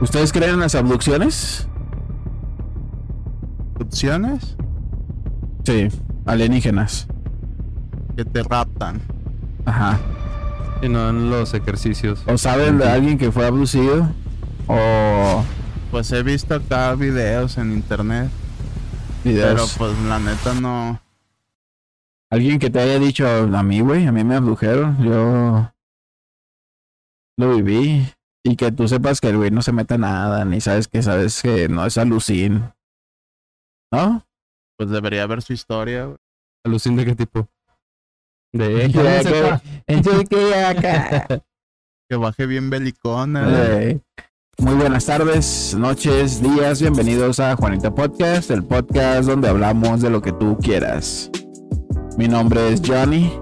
¿Ustedes creen en las abducciones? ¿Opciones? Sí, alienígenas. Que te raptan. Ajá. Y no en los ejercicios. ¿O saben de alguien que fue abducido? ¿O Pues he visto acá videos en internet. videos? Pero pues la neta no. Alguien que te haya dicho a mí, güey, a mí me abdujeron, yo lo viví. Y que tú sepas que el güey no se mete a nada, ni sabes que sabes que no es alucin. ¿No? Pues debería ver su historia, güey. ¿Alucin de qué tipo? De Ya, que- Entonces, ¿qué acá? Que baje bien belicona. güey. Muy buenas tardes, noches, días, bienvenidos a Juanita Podcast, el podcast donde hablamos de lo que tú quieras. Mi nombre es Johnny.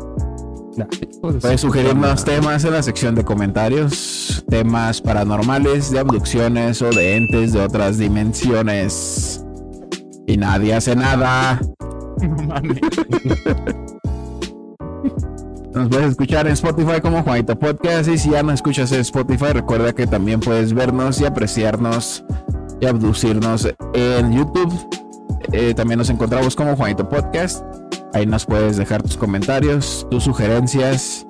Puedes sugerirnos temas en la sección de comentarios, temas paranormales, de abducciones o de entes de otras dimensiones. Y nadie hace nada. No mames. Nos puedes escuchar en Spotify como Juanito Podcast y si ya no escuchas en Spotify recuerda que también puedes vernos y apreciarnos y abducirnos en YouTube. Eh, también nos encontramos como Juanito Podcast. Ahí nos puedes dejar tus comentarios, tus sugerencias,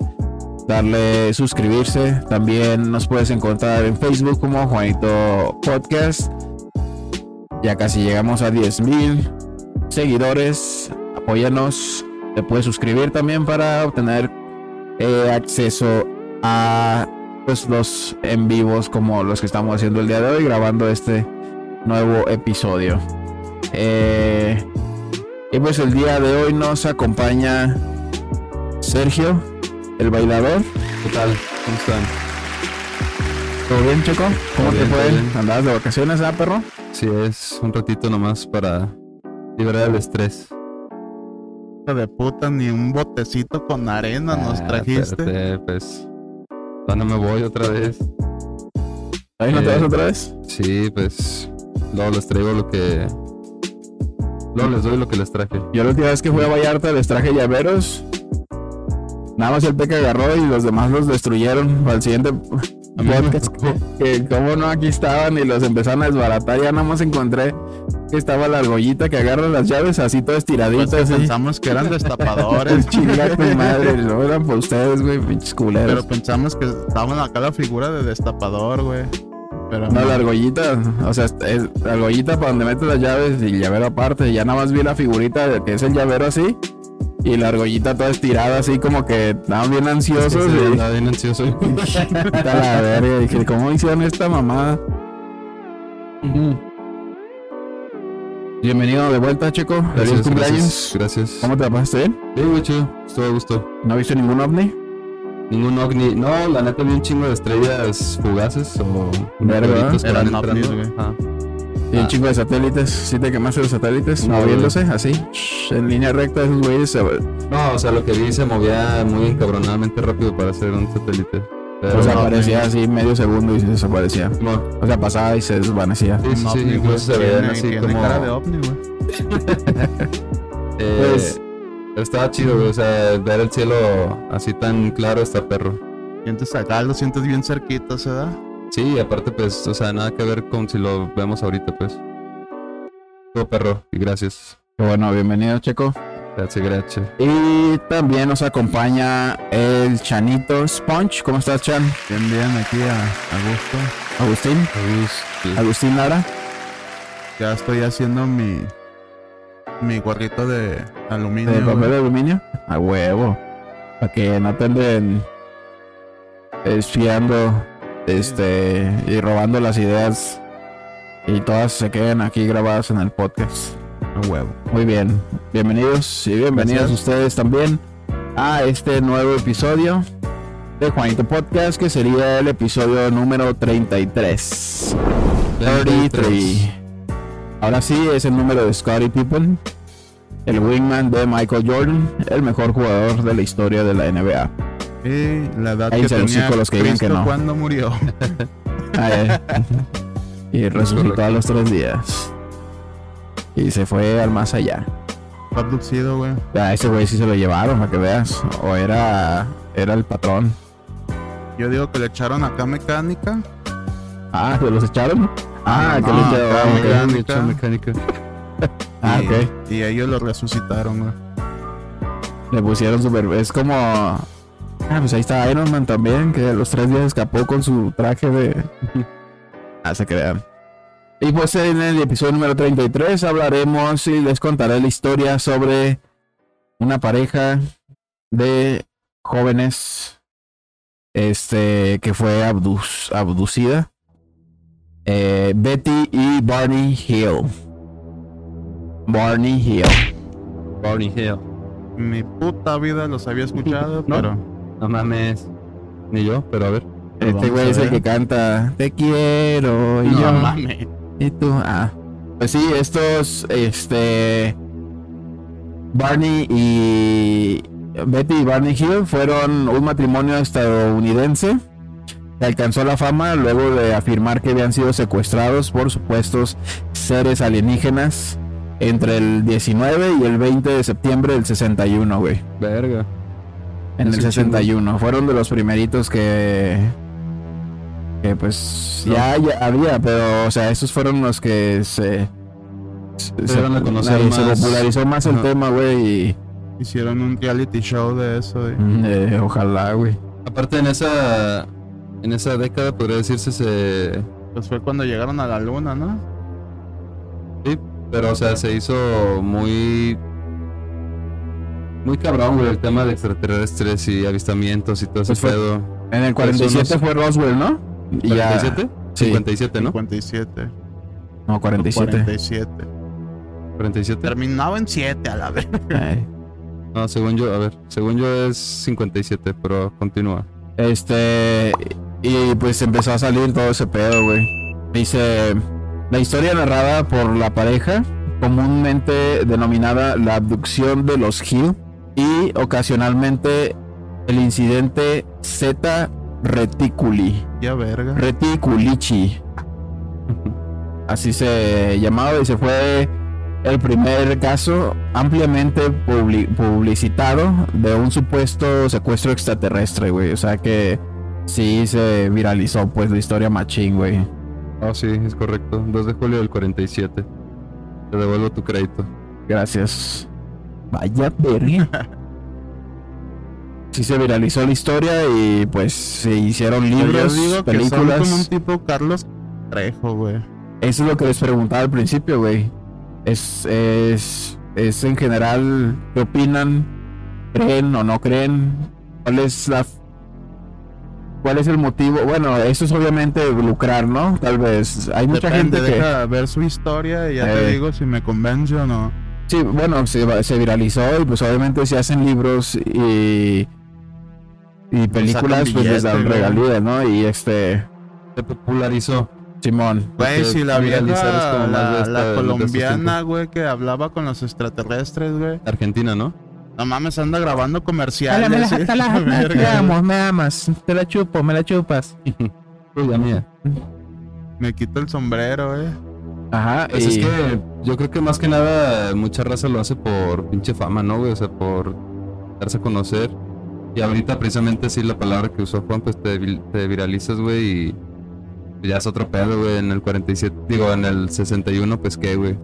darle suscribirse. También nos puedes encontrar en Facebook como Juanito Podcast. Ya casi llegamos a 10.000 seguidores. Apóyanos. Te puedes suscribir también para obtener eh, acceso a pues, los en vivos como los que estamos haciendo el día de hoy, grabando este nuevo episodio. Eh, y pues el día de hoy nos acompaña Sergio, el bailador. ¿Qué tal? ¿Cómo están? ¿Todo bien, Choco? ¿Cómo te fue? ¿Andabas de vacaciones, ah, perro? Sí, es un ratito nomás para liberar el estrés. De puta, ni un botecito con arena nos Ah, trajiste. espérate, pues. ¿Cuándo me voy otra vez? ¿Ahí no te Eh, vas otra vez? Sí, pues. Luego les traigo lo que. Luego les doy lo que les traje. Yo la última vez que fui a Vallarta les traje llaveros. Nada más el peque agarró y los demás los destruyeron. Para el siguiente podcast, que como no aquí estaban y los empezaron a desbaratar. Ya nada más encontré que estaba la argollita que agarra las llaves así todo Pues estiradito. que así. pensamos que eran destapadores. Chinga tu madre, no eran por ustedes, güey, pinches culeros. pero pensamos que estaban acá la figura de destapador, güey. Pero No, la argollita, o sea, es la argollita para donde metes las llaves y el llavero aparte. Ya nada más vi la figurita de que es el llavero así. Y la argollita toda estirada así como que estaban bien Es que ansiosos. y- andaba bien ansioso. La verga. Dije, ¿cómo hicieron esta mamada? Bienvenido de vuelta, Checo. Feliz Gracias, cumpleaños. gracias. Gracias. ¿Cómo te la pasaste bien? Sí, muy chido. Estuvo a gusto. ¿No viste ningún ovni? Ningún ovni. No, la neta vi un chingo de estrellas fugaces o Verga, meteoritos que eran van ovnis, entrando. güey. Ajá. Y un Ah. chingo de satélites. ¿Sí te quemaste los satélites? No, moviéndose así. shh, En línea recta, esos güeyes se. No, o sea, lo que vi se movía muy encabronadamente rápido para hacer un satélite. Pero, O sea, aparecía así medio segundo y se desaparecía. no, O sea, pasaba y se desvanecía. sí, sí, Un sí, ovni, incluso se veían así tiene como... cara de ovni, güey. eh, Pues- Estaba chido, güey, o sea, ver el cielo así tan claro está perro. Sientes acá, lo sientes bien cerquita, ¿se da? Sí, aparte, pues, o sea, nada que ver con si lo vemos ahorita, pues. Todo perro, y gracias. Qué bueno, bienvenido, Checo. Gracias, gracias. Y también nos acompaña el Chanito Sponge. ¿Cómo estás, Chan? Bien, bien, aquí a, a gusto. Agustín. Agus, Agustín Lara. Ya estoy haciendo mi mi gorrito de aluminio. de papel de aluminio. A huevo. Para que no te anden espiando este, y robando las ideas. Y todas se queden aquí grabadas en el podcast. A huevo. Muy bien. Bienvenidos y bienvenidos Gracias. ustedes también a este nuevo episodio de Juanito Podcast, que sería el episodio número 33. 33. Ahora sí, es el número de Scottie Pippen, el wingman de Michael Jordan, el mejor jugador de la historia de la NBA. Y la edad Ahí que tenía los que digan que Cristo no. cuando murió. Ah, eh. y resucitó a los tres días. Y se fue al más allá. Fue abducido, güey. A ese güey sí se lo llevaron, para que veas. O era, era el patrón. Yo digo que le echaron acá mecánica Ah, ¿se los echaron? Ah, que no, ok. mecánica. Mecánica. Ah, y, ok. y ellos lo resucitaron, güey. Le pusieron super. Es como. Ah, pues ahí está Iron Man también, que a los tres días escapó con su traje de. ah, se crean. Y pues en el episodio número 33 hablaremos y les contaré la historia sobre una pareja de jóvenes este que fue abducida. Eh, Betty y Barney Hill. Barney Hill. Barney Hill. Mi puta vida los había escuchado, ¿No? pero No mames. Ni yo, pero a ver. Este güey es el que canta Te quiero y no yo. mames. Y tú, ah. Pues sí, estos, este. Barney y. Betty y Barney Hill fueron un matrimonio estadounidense alcanzó la fama luego de afirmar que habían sido secuestrados por supuestos seres alienígenas entre el 19 y el 20 de septiembre del 61, güey. Verga. En Es el un 61. Fueron de los primeritos que. Que pues ya, ya había, pero o sea, esos fueron los que se. Se, dieron a conocer se más. popularizó más el tema, güey. Y. Hicieron un reality show de eso. güey. mm, eh, ojalá, güey. Aparte en esa. En esa década podría decirse se. Pues fue cuando llegaron a la luna, ¿no? Sí, pero o sea, se hizo muy. Muy cabrón, güey, el tema de extraterrestres y avistamientos y todo ese Pues fue- pedo. En el 47 Eso no fue Roswell, ¿no? Y ya. ¿47? Sí. 57, ¿no? 57. No, 47. 47. 47. Terminaba en 7 a la vez. Ay. No, según yo, a ver, según yo es 57, pero continúa. Este. Y pues empezó a salir todo ese pedo, güey. Dice. La historia narrada por la pareja, comúnmente denominada la abducción de los Hill, y ocasionalmente el incidente Z Reticuli. Ya verga. Reticulici. Así se llamaba y se fue el primer caso ampliamente publi- publicitado de un supuesto secuestro extraterrestre, güey. O sea que sí se viralizó pues la historia machín, güey. Ah, sí, es correcto. 2 de julio del 47. Te devuelvo tu crédito. Gracias. Vaya verga. Sí se viralizó la historia y pues se hicieron Yo libros, digo que son películas. como un tipo Carlos Trejo, güey. Eso es lo que les preguntaba al principio, güey. Es, es, es en general, ¿qué opinan? ¿Creen o no creen? ¿Cuál es la... ¿Cuál es el motivo? Bueno, eso es obviamente lucrar, ¿no? Tal vez. Hay mucha Depende, gente que... deja ver su historia y ya Eh. te digo si me convence o no. Sí, bueno, se, va- se viralizó y pues obviamente se hacen libros y... Y películas pues les dan regalías, ¿no? Y este... Se popularizó. Simón. Güey, si la es vieja, como más la, de esta- la de estos colombiana, güey, que hablaba con los extraterrestres, güey. Argentina, ¿no? No mames, anda grabando comerciales. me, la, sí. te la- Verga. te amo, me amas, te la chupo, me la chupas. Tuya mía. Me quito el sombrero, eh. Ajá, Pues y- es que yo creo que más que nada mucha raza lo hace por pinche fama, ¿no, güey? O sea, por darse a conocer. Y ahorita precisamente sí la palabra que usó Juan, pues te viralizas, güey, y ya es otro pedo, güey, en el 47, digo, en el 61, pues qué, güey.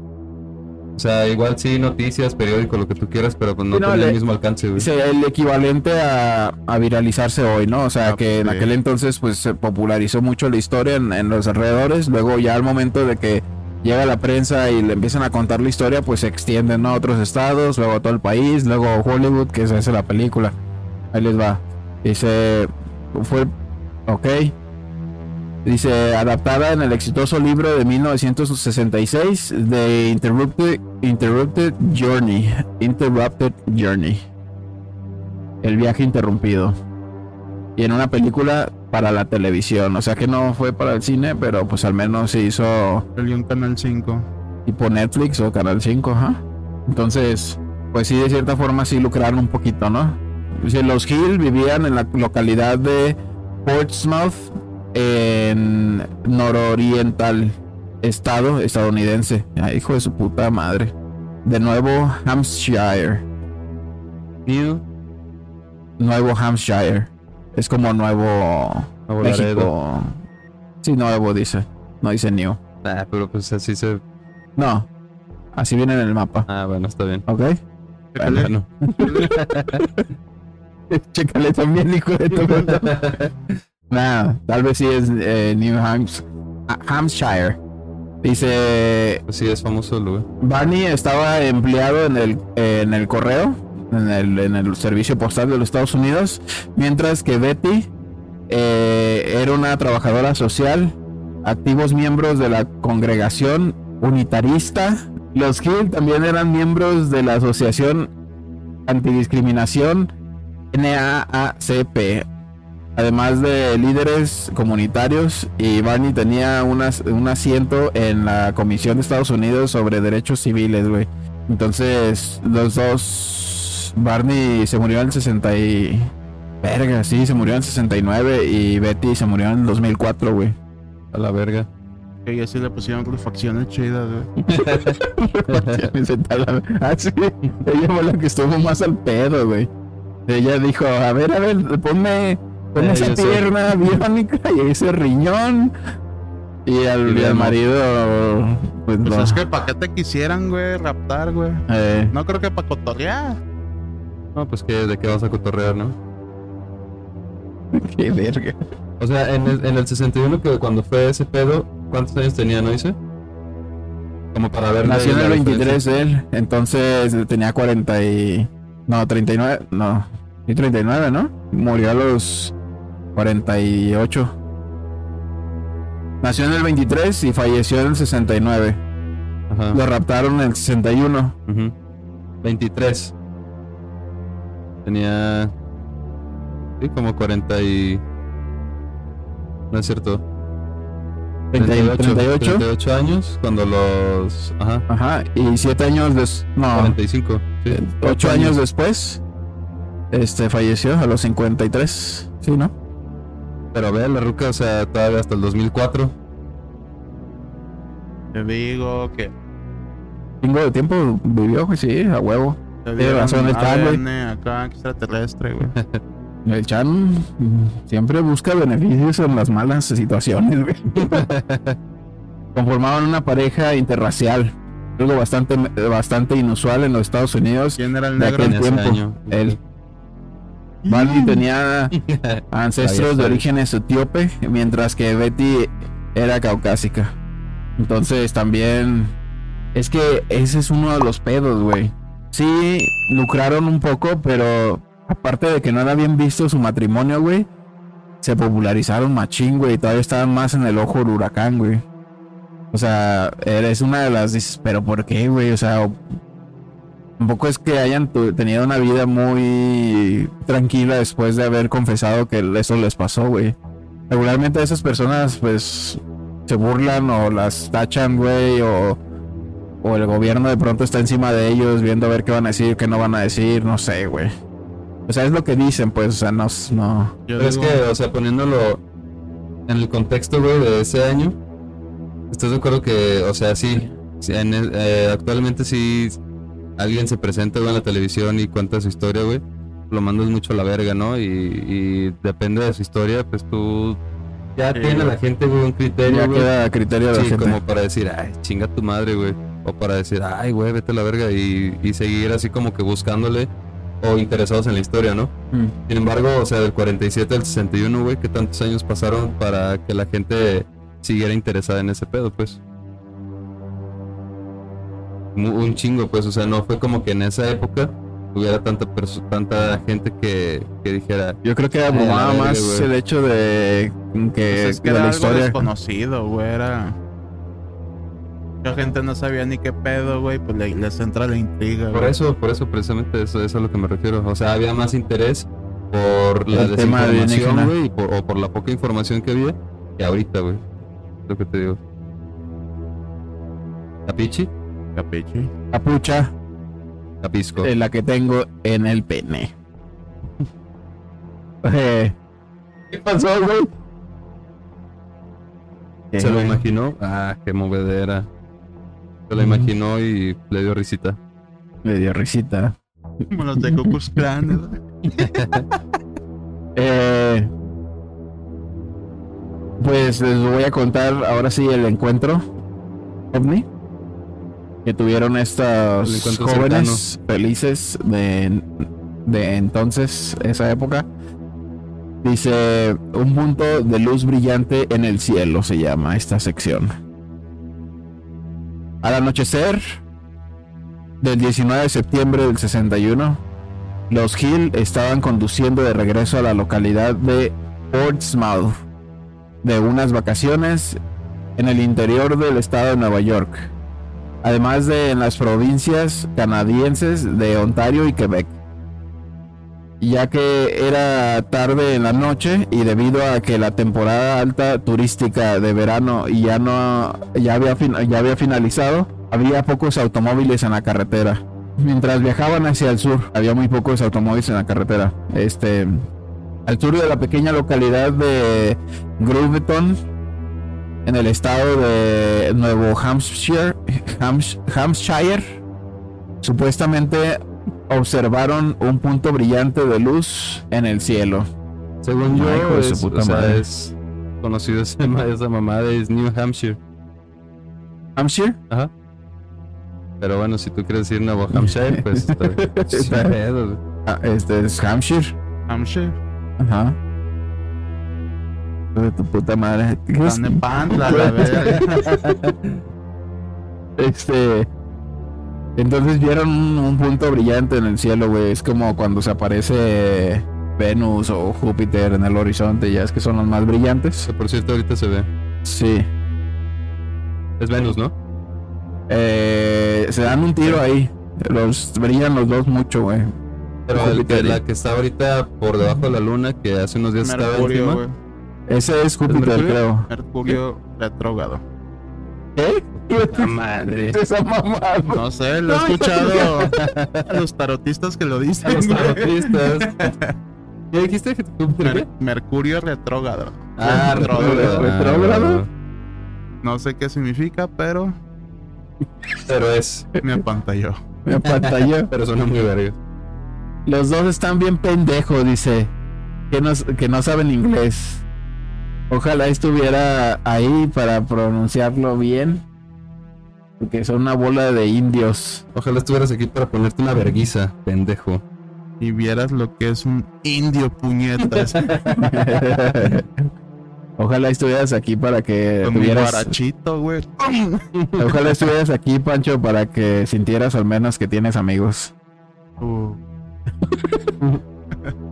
O sea, igual sí, noticias, periódico, lo que tú quieras, pero pues no, Sí, no, tiene le- el mismo alcance, güey. Sí, el equivalente a, a viralizarse hoy, ¿no? O sea, Ah, que en aquel entonces pues se popularizó mucho la historia en, en los alrededores, luego ya al momento de que llega la prensa y le empiezan a contar la historia, pues se extienden ¿no? a otros estados, luego a todo el país, luego Hollywood, que se hace la película. Ahí les va. Dice, fue, ok. Dice, adaptada en el exitoso libro de 1966 de Interrupted, Interrupted Journey. Interrupted Journey. El viaje interrumpido. Y en una película para la televisión. O sea que no fue para el cine, pero pues al menos se hizo Salió un Canal 5. tipo Netflix o Canal 5, ajá. Entonces, pues sí, de cierta forma sí lucraron un poquito, ¿no? Dice, los Hill vivían en la localidad de Portsmouth, en nororiental estado estadounidense. Ay, hijo de su puta madre. De Nuevo Hampshire. New, Nuevo Hampshire. Es como Nuevo Nuevo México. Laredo. Sí, nuevo dice. No dice new. Ah, pero pues así se. No. Así viene en el mapa. Ah, bueno, está bien. ¿Ok? Chécale. Bueno. Chécale también, hijo de tu. Nah, tal vez sí es eh, New ah, Hampshire. Dice sí, es famoso el lugar. Barney estaba empleado en el, en el correo, en el, en el servicio postal de los Estados Unidos, mientras que Betty eh, era una trabajadora social, activos miembros de la congregación unitarista. Los Hill también eran miembros de la asociación antidiscriminación NAACP, además de líderes comunitarios, y Barney tenía unas- un asiento en la Comisión de Estados Unidos sobre Derechos Civiles, güey. Entonces, los dos, Barney se murió en el 60 y... Verga, sí, se murió en el 69 y Betty se murió en el 2004, güey. A la verga. Que ya sí le pusieron refacciones chidas, güey. ah, sí, ella fue la que estuvo más al pedo, güey. Ella dijo, a ver, a ver, ponme, ponme Eh, esa pierna biónica y ese riñón. Y al, Y marido, pues, Pues no. es que para qué te quisieran, güey, raptar, güey. Eh, No creo que para cotorrear. No, pues que de qué vas a cotorrear, ¿no? qué verga. O sea, en el, en el 61, que cuando fue ese pedo, ¿cuántos años tenía, no dice? Como para ver. Nació en el diferencia. 23 él, entonces tenía 40 y... No, 39, no. Y 39, ¿no? Murió a los 48. Nació en el 23 y falleció en el 69. Ajá. Lo raptaron en el 61. Ujú. 23. Tenía. Sí, como 40 y. No es cierto. 38. 38 años cuando los. Ajá. Ajá. Y 7 años después. No, 45. Sí. 8 años después. Este falleció a los 53. Sí, ¿no? Pero ve, la ruca, o sea, todavía hasta el 2004. Te digo que Chingo de tiempo vivió, güey, sí, a huevo. Tiene razón el Chan, güey. Acá extraterrestre, güey. El Chan siempre busca beneficios en las malas situaciones, güey. Conformaban una pareja interracial, algo bastante, bastante inusual en los Estados Unidos. ¿Quién era el negro? En ese año. él. Barney tenía ancestros de orígenes etíope, mientras que Betty era caucásica. Entonces también es que ese es uno de los pedos, güey. Sí, lucraron un poco, pero aparte de que no era bien visto su matrimonio, güey, se popularizaron machín, güey, y todavía estaban más en el ojo del huracán, güey. O sea, eres una de las dices, pero ¿por qué, güey? O sea, Tampoco es que hayan tenido una vida muy tranquila después de haber confesado que eso les pasó, güey. Regularmente esas personas, pues, se burlan o las tachan, güey, o, o el gobierno de pronto está encima de ellos viendo a ver qué van a decir, qué no van a decir, no sé, güey. O sea, es lo que dicen, pues, o sea, no. no. Yo Pero es que, o sea, poniéndolo en el contexto, güey, de ese año, ¿estás de acuerdo que, o sea, sí, sí, en el- eh, actualmente sí alguien se presenta, güey, en la televisión y cuenta su historia, güey, lo mandas mucho a la verga, ¿no? Y, y depende de su historia, pues tú ya Sí, tiene la gente, güey, un criterio, Ya güey. queda criterio de la Sí, gente. como para decir, ay, chinga tu madre, güey. O para decir, ay, güey, vete a la verga y, y seguir así como que buscándole o interesados en la historia, ¿no? Mm. Sin embargo, o sea, del 47 al 61, güey, que tantos años pasaron para que la gente siguiera interesada en ese pedo, pues. Mu- Un chingo, pues, o sea, no fue como que en esa época hubiera tanta tanta gente que, que dijera, Yo creo que la abrumaba más el hecho de que, pues es que de era la algo historia. desconocido, güey. Era. Mucha gente no sabía ni qué pedo, güey. Pues le- les entra la intriga, por güey. eso, por eso, precisamente, eso, eso es a lo que me refiero. O sea, había más interés por la El tema desinformación, güey, y por, o por la poca información que había, que ahorita, güey. Lo que te digo. ¿Capichi? Capucha. Capisco. eh, la que tengo en el pene. Eh, ¿Qué pasó, güey? ¿Se lo imaginó? Ah, qué movedera. Se lo Mm. imaginó y le dio risita. Me dio risita. Como los de Cucus Clan. Eh, Pues les voy a contar ahora sí el encuentro ovni que tuvieron encuentro jóvenes felices de, de entonces, esa época. Dice, un punto de luz brillante en el cielo se llama esta sección. Al anochecer del 19 de septiembre del 61, los Hill estaban conduciendo de regreso a la localidad de Portsmouth de unas vacaciones en el interior del estado de Nueva York, además de en las provincias canadienses de Ontario y Quebec. Ya que era tarde en la noche y debido a que la temporada alta turística de verano ya no ya había, ya había finalizado, había pocos automóviles en la carretera. Mientras viajaban hacia el sur, había muy pocos automóviles en la carretera. Este, al sur de la pequeña localidad de Groveton, en el estado de Nuevo Hampshire, Hams- Hampshire, supuestamente observaron un punto brillante de luz en el cielo. Según yo, Ay, hijo de su es, puta o sea, madre. es conocido ese ma- esa mamada es New Hampshire. Hampshire, Ajá. Pero bueno, si tú quieres decir Nuevo Hampshire, pues está, Está- ah, este es Hampshire. Hampshire. Ajá. De tu puta madre. Están en Pantla, la verga. Este. Entonces vieron un, un punto brillante en el cielo, güey. Es como cuando se aparece Venus o Júpiter en el horizonte, ya es que son los más brillantes. Que por cierto, ahorita se ve. Sí. Es Venus, ¿no? Eh, se dan un tiro ahí. Los brillan los dos mucho, güey. Pero el la que está ahorita por debajo de la luna, que hace unos días estaba encima. Ese es Júpiter, Mercurio? creo. Mercurio retrógrado. ¿Qué? ¡La madre! Esa mamada. No sé, lo he escuchado a los tarotistas que lo dicen. Los güey. tarotistas. ¿Qué dijiste? ¿Que Júpiter? Mer- Mercurio retrógrado. Ah, Retrógrado. retrógrado. No sé qué significa, pero Pero es. me apantalló. Me apantalló. Pero suena muy verga. Los dos están bien pendejos, dice. Que no, que no saben inglés. Ojalá estuviera ahí para pronunciarlo bien. Porque son una bola de indios. Ojalá estuvieras aquí para ponerte una verguiza, pendejo. Y vieras lo que es un indio puñetas Ojalá estuvieras aquí para que con tuvieras. guarachito, güey. Ojalá estuvieras aquí, Pancho, para que sintieras al menos que tienes amigos. Uh,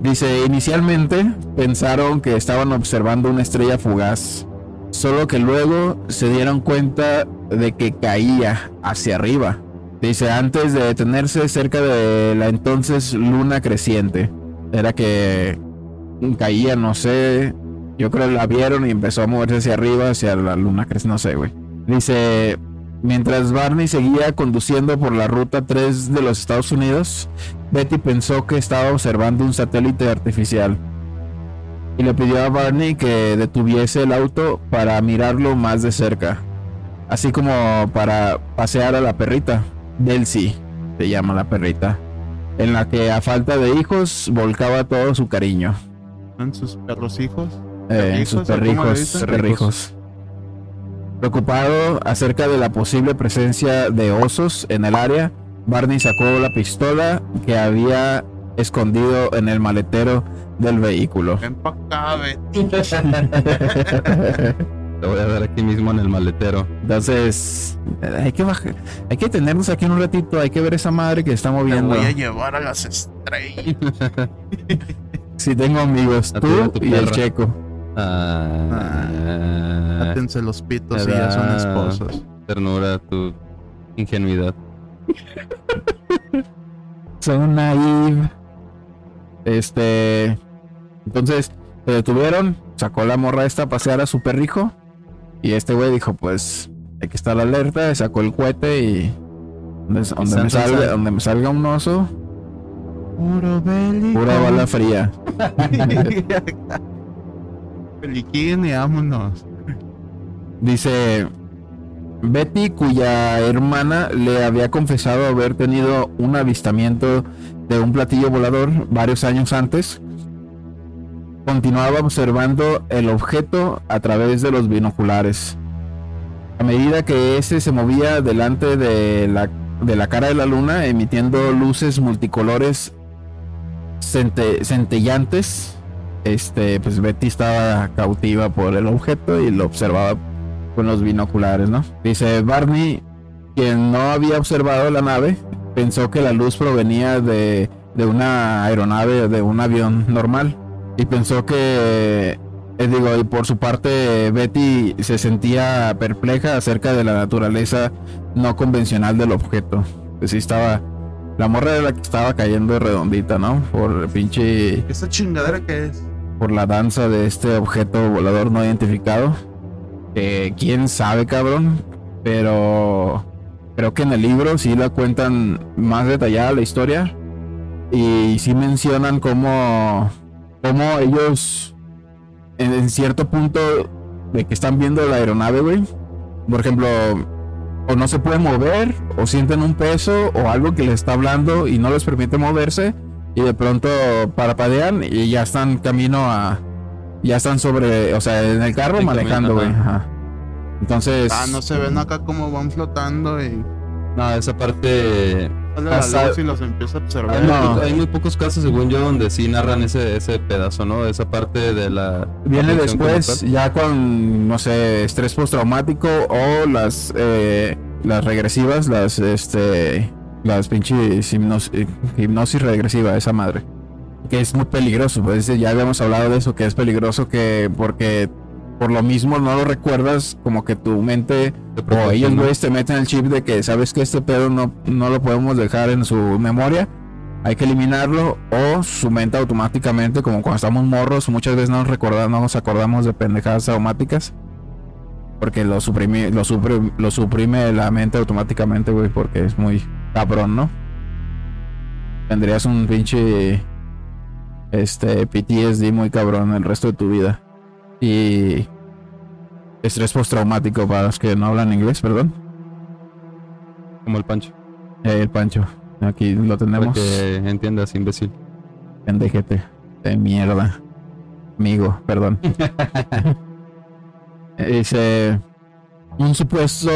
Dice, inicialmente pensaron que estaban observando una estrella fugaz, solo que luego se dieron cuenta de que caía hacia arriba. Dice, antes de detenerse cerca de la entonces luna creciente. Era que caía, no sé, yo creo que la vieron y empezó a moverse hacia arriba, hacia la luna creciente, no sé, güey. Dice, mientras Barney seguía conduciendo por la ruta 3 de los Estados Unidos, Betty pensó que estaba observando un satélite artificial y le pidió a Barney que detuviese el auto para mirarlo más de cerca, así como para pasear a la perrita. Delcy se llama la perrita, en la que a falta de hijos volcaba todo su cariño. ¿En sus perros hijos? Eh, en sus ¿Perrijos. Preocupado acerca de la posible presencia de osos en el área, Barney sacó la pistola que había escondido en el maletero del vehículo. Ven pa' acá, Betty. Te voy a dar aquí mismo en el maletero. Entonces, hay que bajar, hay que tenernos aquí un ratito, hay que ver esa madre que está Te moviendo. voy a llevar a las estrellas. Si tengo amigos, A a tú y el checo. Ah, Átense los pitos y ya son esposos. Ternura, tu ingenuidad. Son naive. Este. Entonces, se detuvieron, sacó la morra esta a pasear a su perrijo. Y este güey dijo: Pues hay que estar alerta. Sacó el cohete y. Donde, me, salga, donde me salga un oso, Puro bélico. pura bala fría. Peliquín y vámonos. Dice. Betty, cuya hermana le había confesado haber tenido un avistamiento de un platillo volador varios años antes, continuaba observando el objeto a través de los binoculares. A medida que ese se movía delante de la, de la cara de la luna, emitiendo luces multicolores cente- centellantes, este, pues Betty estaba cautiva por el objeto y lo observaba con los binoculares, ¿no? Dice Barney, quien no había observado la nave, pensó que la luz provenía de, de una aeronave, de un avión normal, y pensó que, eh, digo, y por su parte Betty se sentía perpleja acerca de la naturaleza no convencional del objeto. Pues sí estaba, la morra era la que estaba cayendo redondita, ¿no? Por el pinche ¿Esa chingadera qué es? Por la danza de este objeto volador no identificado. Que quién sabe, cabrón. Pero creo que en el libro sí la cuentan más detallada la historia. Y sí mencionan cómo, cómo ellos, en, en cierto punto de que están viendo la aeronave, güey. Por ejemplo, o no se puede mover, o sienten un peso, o algo que les está hablando y no les permite moverse y de pronto parapadean y ya están camino a ya están sobre o sea en el carro En manejando güey entonces Ah, no se ven acá como van flotando y No, esa parte. sale la Hasta- luz y los empieza a observar. Hay, No. muy, po- hay muy pocos casos, según yo, donde sí narran ese, ese pedazo, ¿no? Esa parte de la. viene después ya con no sé estrés postraumático o las eh, las regresivas las este las pinches hipnos- eh, hipnosis regresiva esa madre que es muy peligroso pues ya habíamos hablado de eso que es peligroso que porque por lo mismo no lo recuerdas como que tu mente Te O ellos, ¿no? güeyes, te meten el chip de que sabes que este pedo no, no lo podemos dejar en su memoria. Hay que eliminarlo. O su mente automáticamente, como cuando estamos morros, muchas veces no nos, recordamos, no nos acordamos de pendejadas traumáticas. Porque lo suprime, lo, suprime, lo suprime la mente automáticamente, güey, porque es muy cabrón, ¿no? Tendrías un pinche este PTSD muy cabrón el resto de tu vida. Y estrés postraumático para los que no hablan inglés, perdón. Como el pancho. Eh, el Pancho. Aquí lo Para tenemos. que entiendas, imbécil. Pendejete. De mierda. Amigo, perdón. Dice. Un supuesto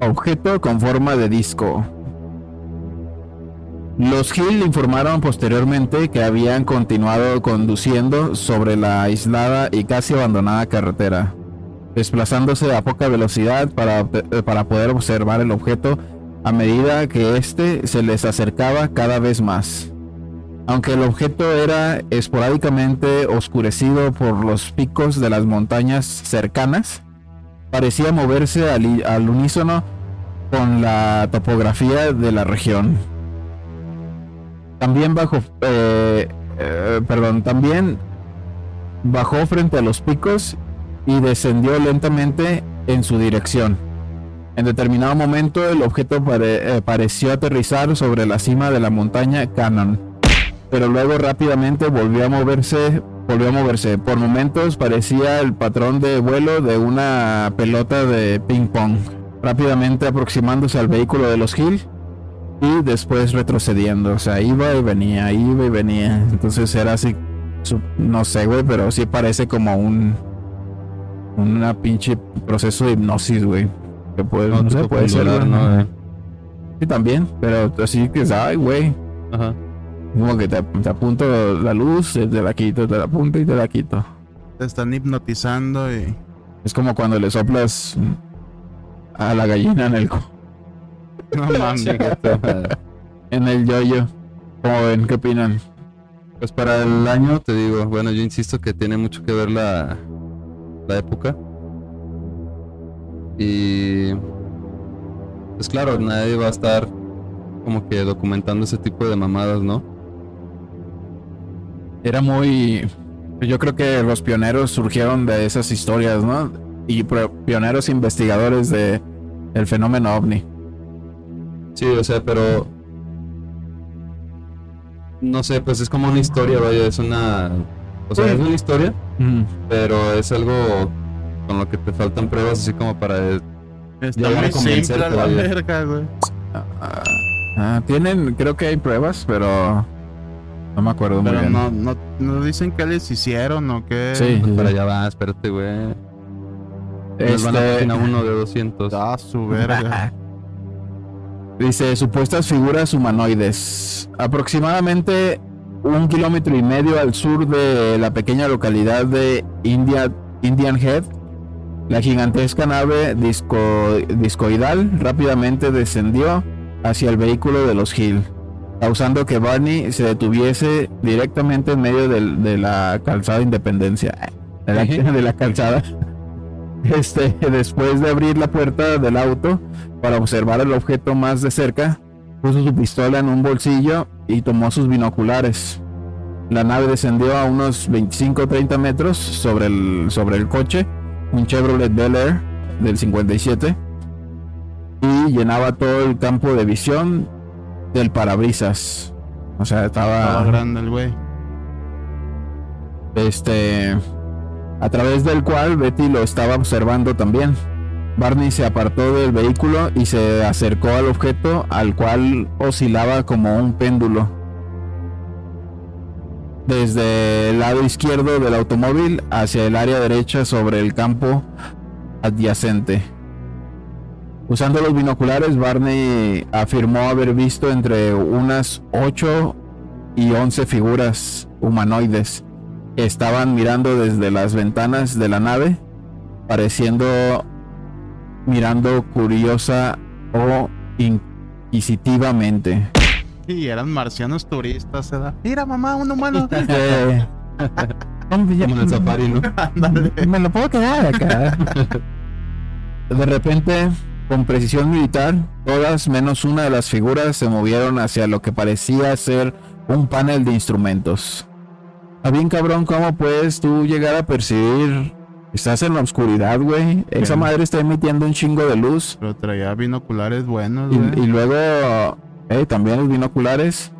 objeto con forma de disco. Los Hill informaron posteriormente que habían continuado conduciendo sobre la aislada y casi abandonada carretera, desplazándose a poca velocidad para, eh, para poder observar el objeto a medida que éste se les acercaba cada vez más. Aunque el objeto era esporádicamente oscurecido por los picos de las montañas cercanas, parecía moverse al, unísono con la topografía de la región. También eh, eh, perdón, también bajó frente a los picos y descendió lentamente en su dirección. En determinado momento el objeto eh, pareció aterrizar sobre la cima de la montaña Cannon, pero luego rápidamente volvió a moverse, volvió a moverse. Por momentos parecía el patrón de vuelo de una pelota de ping pong, rápidamente aproximándose al vehículo de los Hill y después retrocediendo, o sea, iba y venía, iba y venía. Entonces era así, su- no sé, güey, pero sí parece como un una pinche proceso de hipnosis, güey. Que puede, no, sé, tipo puede ser. ¿no? Eh, Sí, también, pero así que, ay, güey. Ajá. Como que te, te apunto la luz, te la quito, te la apunto y te la quito. Te están hipnotizando y. Es como cuando le soplas a la gallina en el co- No mames. en el yoyo. ¿Cómo ven? ¿Qué opinan? Pues para el año te digo, bueno, yo insisto que tiene mucho que ver la, la época. Y pues claro, nadie va a estar como que documentando ese tipo de mamadas, ¿no? Era muy. Yo creo que los pioneros surgieron de esas historias, ¿no? Y pro- pioneros investigadores de el fenómeno ovni. Sí, o sea, pero no sé, pues es como una historia, vaya, es una o sea, Sí. es una historia, Mm. pero es algo con lo que te faltan pruebas así como para Está muy simple a la verga, güey. Ah, ah, tienen, creo que hay pruebas, pero No me acuerdo muy Pero bien. no, no, no dicen qué les hicieron o qué. Sí. Pues para allá va, espérate, güey. Nos van a Este- 1 de 200. Ah, su verga. Dice supuestas figuras humanoides. Aproximadamente un kilómetro y medio al sur de la pequeña localidad de India, Indian Head, la gigantesca nave disco- discoidal rápidamente descendió hacia el vehículo de los Hill, causando que Barney se detuviese directamente en medio del- de, la calzada Independencia. De la, de la calzada. Este, después de abrir la puerta del auto, para observar el objeto más de cerca, puso su pistola en un bolsillo y tomó sus binoculares. La nave descendió a unos 25-30 metros sobre el, sobre el coche, un Chevrolet Bel Air del 57, y llenaba todo el campo de visión del parabrisas. O sea, Estaba estaba grande el güey. este a través del cual Betty lo estaba observando también. Barney se apartó del vehículo y se acercó al objeto al cual oscilaba como un péndulo. Desde el lado izquierdo del automóvil hacia el área derecha sobre el campo adyacente. Usando los binoculares, Barney afirmó haber visto entre unas 8 y 11 figuras humanoides que estaban mirando desde las ventanas de la nave, pareciendo mirando curiosa o inquisitivamente. Y eran marcianos turistas, ¿verdad? Mira, mamá, un humano. Eh, Como en el safari, ¿no? Ándale. me lo puedo quedar acá. De repente, con precisión militar, todas menos una de las figuras se movieron hacia lo que parecía ser un panel de instrumentos. Ah, bien cabrón, ¿cómo puedes tú llegar a percibir? Estás en la oscuridad, güey. Esa Bien. madre está emitiendo un chingo de luz. Pero traía binoculares buenos, Y, güey. y luego, eh, también los binoculares.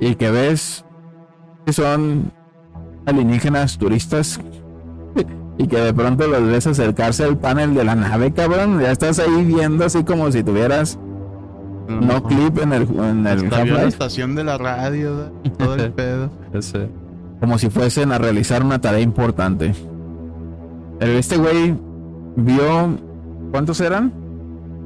Y que ves que son alienígenas turistas. Y que de pronto los ves acercarse al panel de la nave, cabrón. Ya estás ahí viendo así como si tuvieras no clip en el, en el Hasta vio la estación de la radio, ¿verdad? todo el pedo. Ese. Como si fuesen a realizar una tarea importante. El- Este güey vio. ¿Cuántos eran?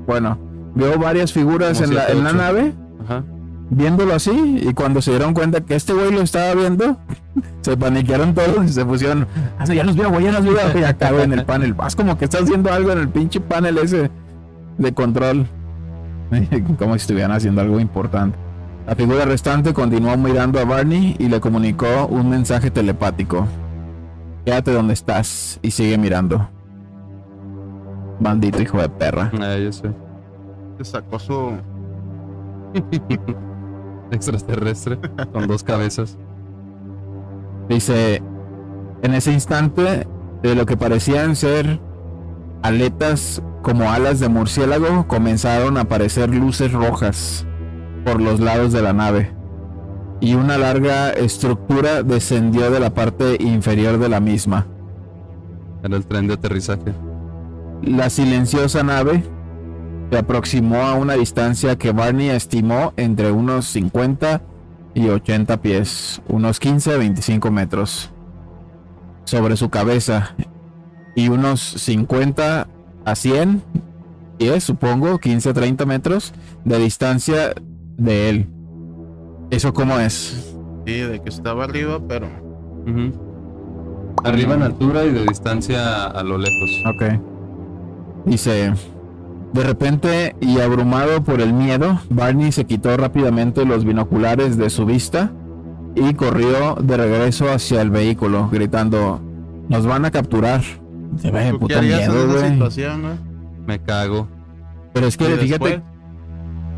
Bueno, vio varias figuras en la, en la nave. Ajá. viéndolo así y cuando se dieron cuenta que este güey lo estaba viendo, se paniquearon todos y se pusieron, "Ah, ya nos vio, güey, ya nos vio, y acá en el panel, vas como que estás haciendo algo en el pinche panel ese de control, como si estuvieran haciendo algo importante. La figura restante continuó mirando a Barney y le comunicó un mensaje telepático. Quédate donde estás y sigue mirando. Bandito hijo de perra. Ah, yo sé. Se sacó su. Extraterrestre. con dos cabezas. Dice, en ese instante, de lo que parecían ser aletas como alas de murciélago, comenzaron a aparecer luces rojas por los lados de la nave. Y una larga estructura descendió de la parte inferior de la misma. Era el tren de aterrizaje. La silenciosa nave se aproximó a una distancia que Barney estimó entre unos 50 y 80 pies, unos 15 a 25 metros, sobre su cabeza y unos 50 a 100 pies, supongo, 15 a 30 metros de distancia de él. ¿Eso cómo es? Sí, de que estaba arriba, pero. Arriba en altura y de distancia a lo lejos. Ok. Dice, de repente y abrumado por el miedo, Barney se quitó rápidamente los binoculares de su vista y corrió de regreso hacia el vehículo, gritando, nos van a capturar. Se ve ¿Tú qué puto miedo, güey. Me cago. Pero es que ¿Y fíjate, después?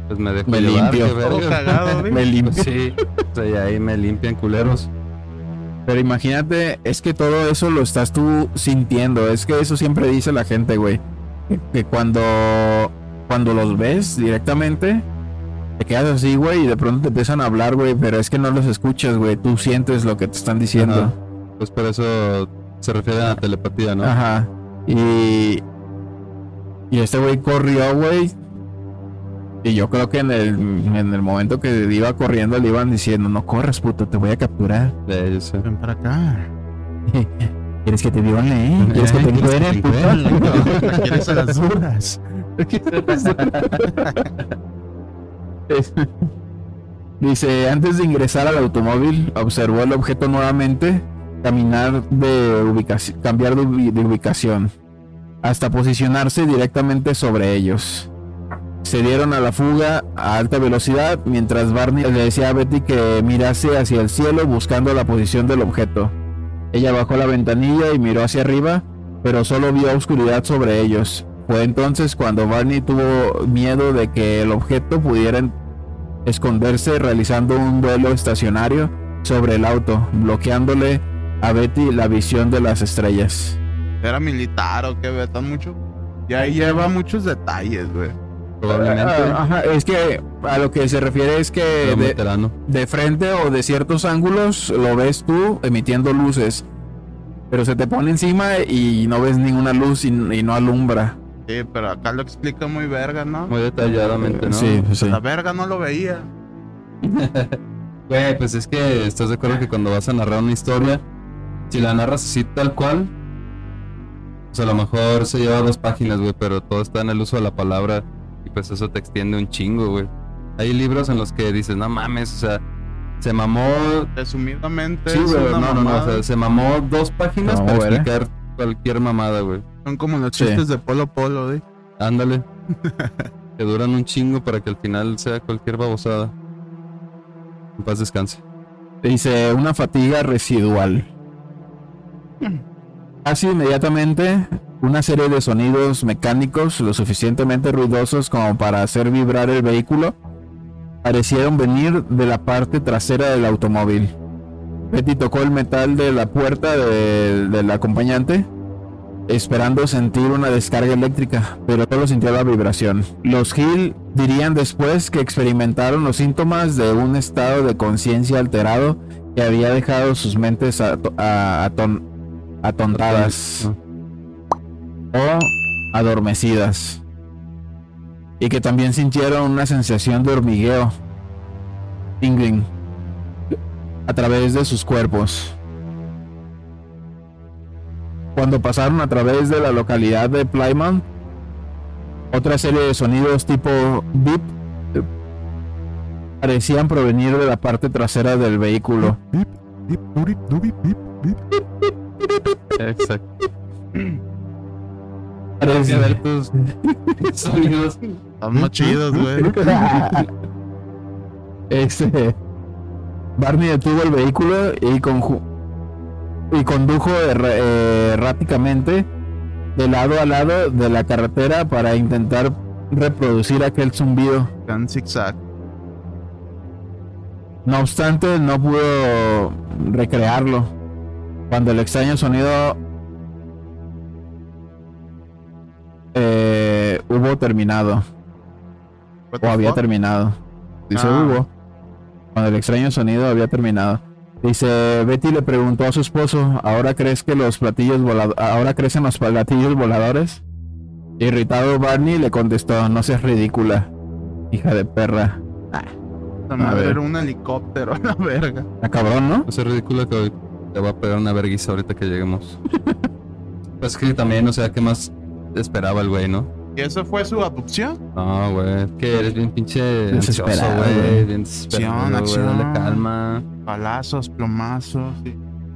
Pues me dejo Me llevar, limpio. cagado, güey. me limpio. Sí. O sea, y ahí me limpian culeros. Pero imagínate, es que todo eso lo estás tú sintiendo. Es que eso siempre dice la gente, güey. Que, que cuando, cuando los ves directamente, te quedas así, güey, y de pronto te empiezan a hablar, güey. Pero es que no los escuchas, güey. Tú sientes lo que te están diciendo. Ajá. Pues por eso se refiere a la telepatía, ¿no? Ajá. Y. Y este güey corrió, güey. Y yo creo que en el, en el momento que iba corriendo le iban diciendo, no corras, puto, te voy a capturar. Sí. Ven para acá. ¿Quieres que te viole? eh? ¿Quieres que te encuere, puto? ¿La quieres a las duras? Dice, antes de ingresar al automóvil, observó el objeto nuevamente, caminar de ubicación, cambiar de ubicación, hasta posicionarse directamente sobre ellos. Se dieron a la fuga a alta velocidad, mientras Barney le decía a Betty que mirase hacia el cielo buscando la posición del objeto. Ella bajó la ventanilla y miró hacia arriba, pero solo vio oscuridad sobre ellos. Fue entonces cuando Barney tuvo miedo de que el objeto pudiera esconderse realizando un duelo estacionario sobre el auto, bloqueándole a Betty la visión de las estrellas. ¿Era militar o qué? ¿Ve tan mucho? Y ahí lleva muchos detalles, güey. Probablemente. Ah, ajá, es que a lo que se refiere es que de, frente o de ciertos ángulos lo ves tú emitiendo luces, pero se te pone encima y no ves ninguna luz y, y no alumbra. Sí, pero acá lo explica muy verga, ¿no? Muy detalladamente, ¿no? Sí, sí. La verga no lo veía. Güey, pues es que estás de acuerdo que cuando vas a narrar una historia, si la narras así tal cual, pues a lo mejor se lleva dos páginas, güey, pero todo está en el uso de la palabra y pues eso te extiende un chingo, güey. Hay libros en los que dices, no mames, o sea, se mamó. Resumidamente, Sí, güey, no, no, no, o sea, se mamó dos páginas No, para güey. explicar cualquier mamada, güey. son como los Sí. chistes de Polo Polo, ¿eh? Ándale. que duran un chingo para que al final sea cualquier babosada. En paz descanse. Dice una fatiga residual. Casi inmediatamente, una serie de sonidos mecánicos lo suficientemente ruidosos como para hacer vibrar el vehículo parecieron venir de la parte trasera del automóvil. Betty tocó el metal de la puerta de- del acompañante, esperando sentir una descarga eléctrica, pero solo sintió la vibración. Los Hill dirían después que experimentaron los síntomas de un estado de conciencia alterado que había dejado sus mentes atontadas o adormecidas. Y que también sintieron una sensación de hormigueo, tingling, a través de sus cuerpos. Cuando pasaron a través de la localidad de Plymouth, otra serie de sonidos tipo beep eh, parecían provenir de la parte trasera del vehículo. Parece- a ver tus sonidos. Están más chidos, güey. Este Barney detuvo el vehículo y, conju- y condujo eh, erráticamente de lado a lado de la carretera para intentar reproducir aquel zumbido. Tan zigzag. No obstante, no pudo recrearlo. Cuando el extraño sonido eh, hubo terminado. O había fuck? terminado. Dice Ah. Hugo. Cuando el extraño sonido había terminado. Dice, Betty le preguntó a su esposo, ¿ahora crees que los platillos voladores, ahora crecen los platillos voladores? Irritado Barney le contestó, no seas ridícula, hija de perra. Esta madre ver. era un helicóptero, la verga. Está cabrón, ¿no? No es ridículo que hoy te va a pegar una verguiza ahorita que lleguemos. pues que también, o sea, ¿qué más esperaba el güey, no? ¿Y eso fue su abducción? No, güey. Que eres bien pinche ansioso, Desesperado, güey. Bien desesperado, Acción, güey. acción. Dale calma. Balazos, plomazos. sí.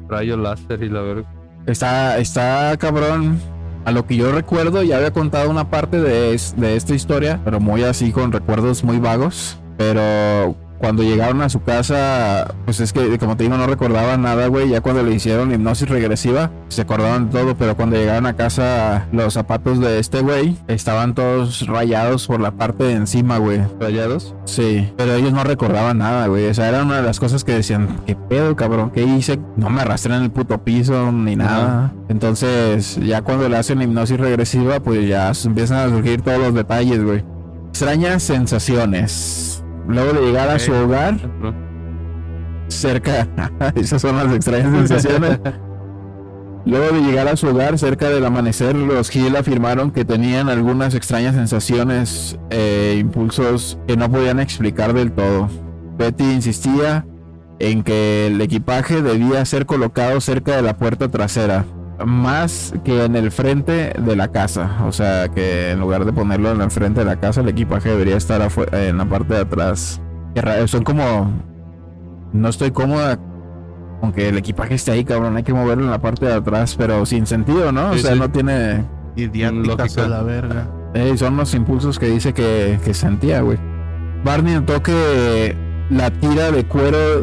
Rayo láser y la verga. Está, está cabrón. A lo que yo recuerdo, ya había contado una parte de, es- de esta historia, pero muy así con recuerdos muy vagos. Pero cuando llegaron a su casa, pues es que, como te digo, no recordaba nada, güey. Ya cuando le hicieron hipnosis regresiva, se acordaban de todo. Pero cuando llegaron a casa, los zapatos de este güey estaban todos rayados por la parte de encima, güey. ¿Rayados? Sí, pero ellos no recordaban nada, güey. O sea, era una de las cosas que decían, ¿qué pedo, cabrón? ¿Qué hice? No me arrastré en el puto piso ni nada. Entonces, ya cuando le hacen hipnosis regresiva, pues ya empiezan a surgir todos los detalles, güey. Extrañas sensaciones. Luego de llegar a su hogar, cerca, esas son las extrañas sensaciones. Luego de llegar a su hogar cerca del amanecer, los Hill afirmaron que tenían algunas extrañas sensaciones e impulsos que no podían explicar del todo. Betty insistía en que el equipaje debía ser colocado cerca de la puerta trasera, más que en el frente de la casa. O sea, que en lugar de ponerlo en el frente de la casa, el equipaje debería estar en la parte de atrás. Son como... No estoy cómoda aunque el equipaje esté ahí, cabrón, hay que moverlo en la parte de atrás, pero sin sentido, ¿no? o sea, no tiene. Idiática a la verga. son los impulsos que dice que, que sentía, güey. Barney notó que la tira de cuero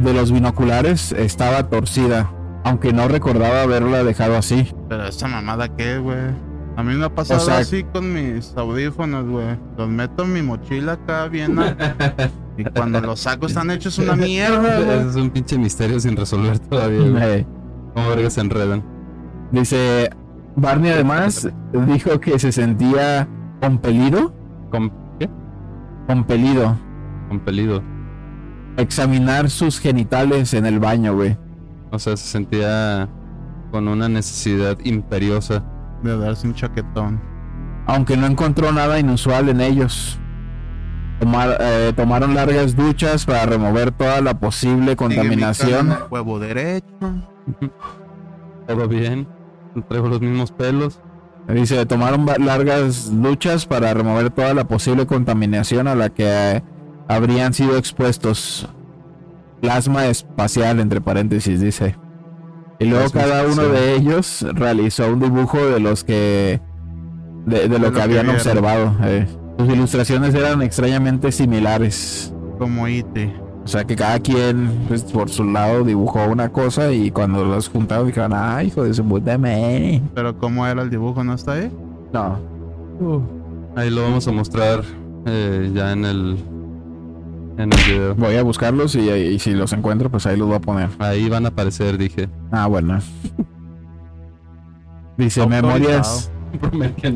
de los binoculares estaba torcida, aunque no recordaba haberla dejado así. Pero esa mamada qué, güey. A mí me ha pasado así con mis audífonos, güey. Los meto en mi mochila acá bien. y cuando los saco están hechos una mierda, Es un pinche misterio sin resolver todavía, güey. ¿Cómo verga se enredan? Dice, Barney además dijo que se sentía compelido. ¿Con qué? Compelido. Compelido. Examinar sus genitales en el baño, güey. O sea, se sentía con una necesidad imperiosa de darse un chaquetón. Aunque no encontró nada inusual en ellos. Eh, tomaron largas duchas para remover toda la posible contaminación. Huevo derecho. Todo bien. Traigo los mismos pelos. Dice, tomaron largas duchas para remover toda la posible contaminación a la que eh, habrían sido expuestos. Plasma espacial, entre paréntesis, dice. Y luego cada uno de ellos realizó un dibujo de los que de, lo, que, habían observado. Eh. Sus ilustraciones eran extrañamente similares. Como IT. O sea que cada quien, pues, por su lado dibujó una cosa y cuando los juntaron dijeron, ay, hijo de su puta madre. Pero ¿cómo era el dibujo? ¿No está ahí? No. Ahí lo vamos a mostrar eh, ya en el en el video. Voy a buscarlos y, si los encuentro, pues ahí los voy a poner. Ahí van a aparecer, dije. Ah, bueno. Dice memorias.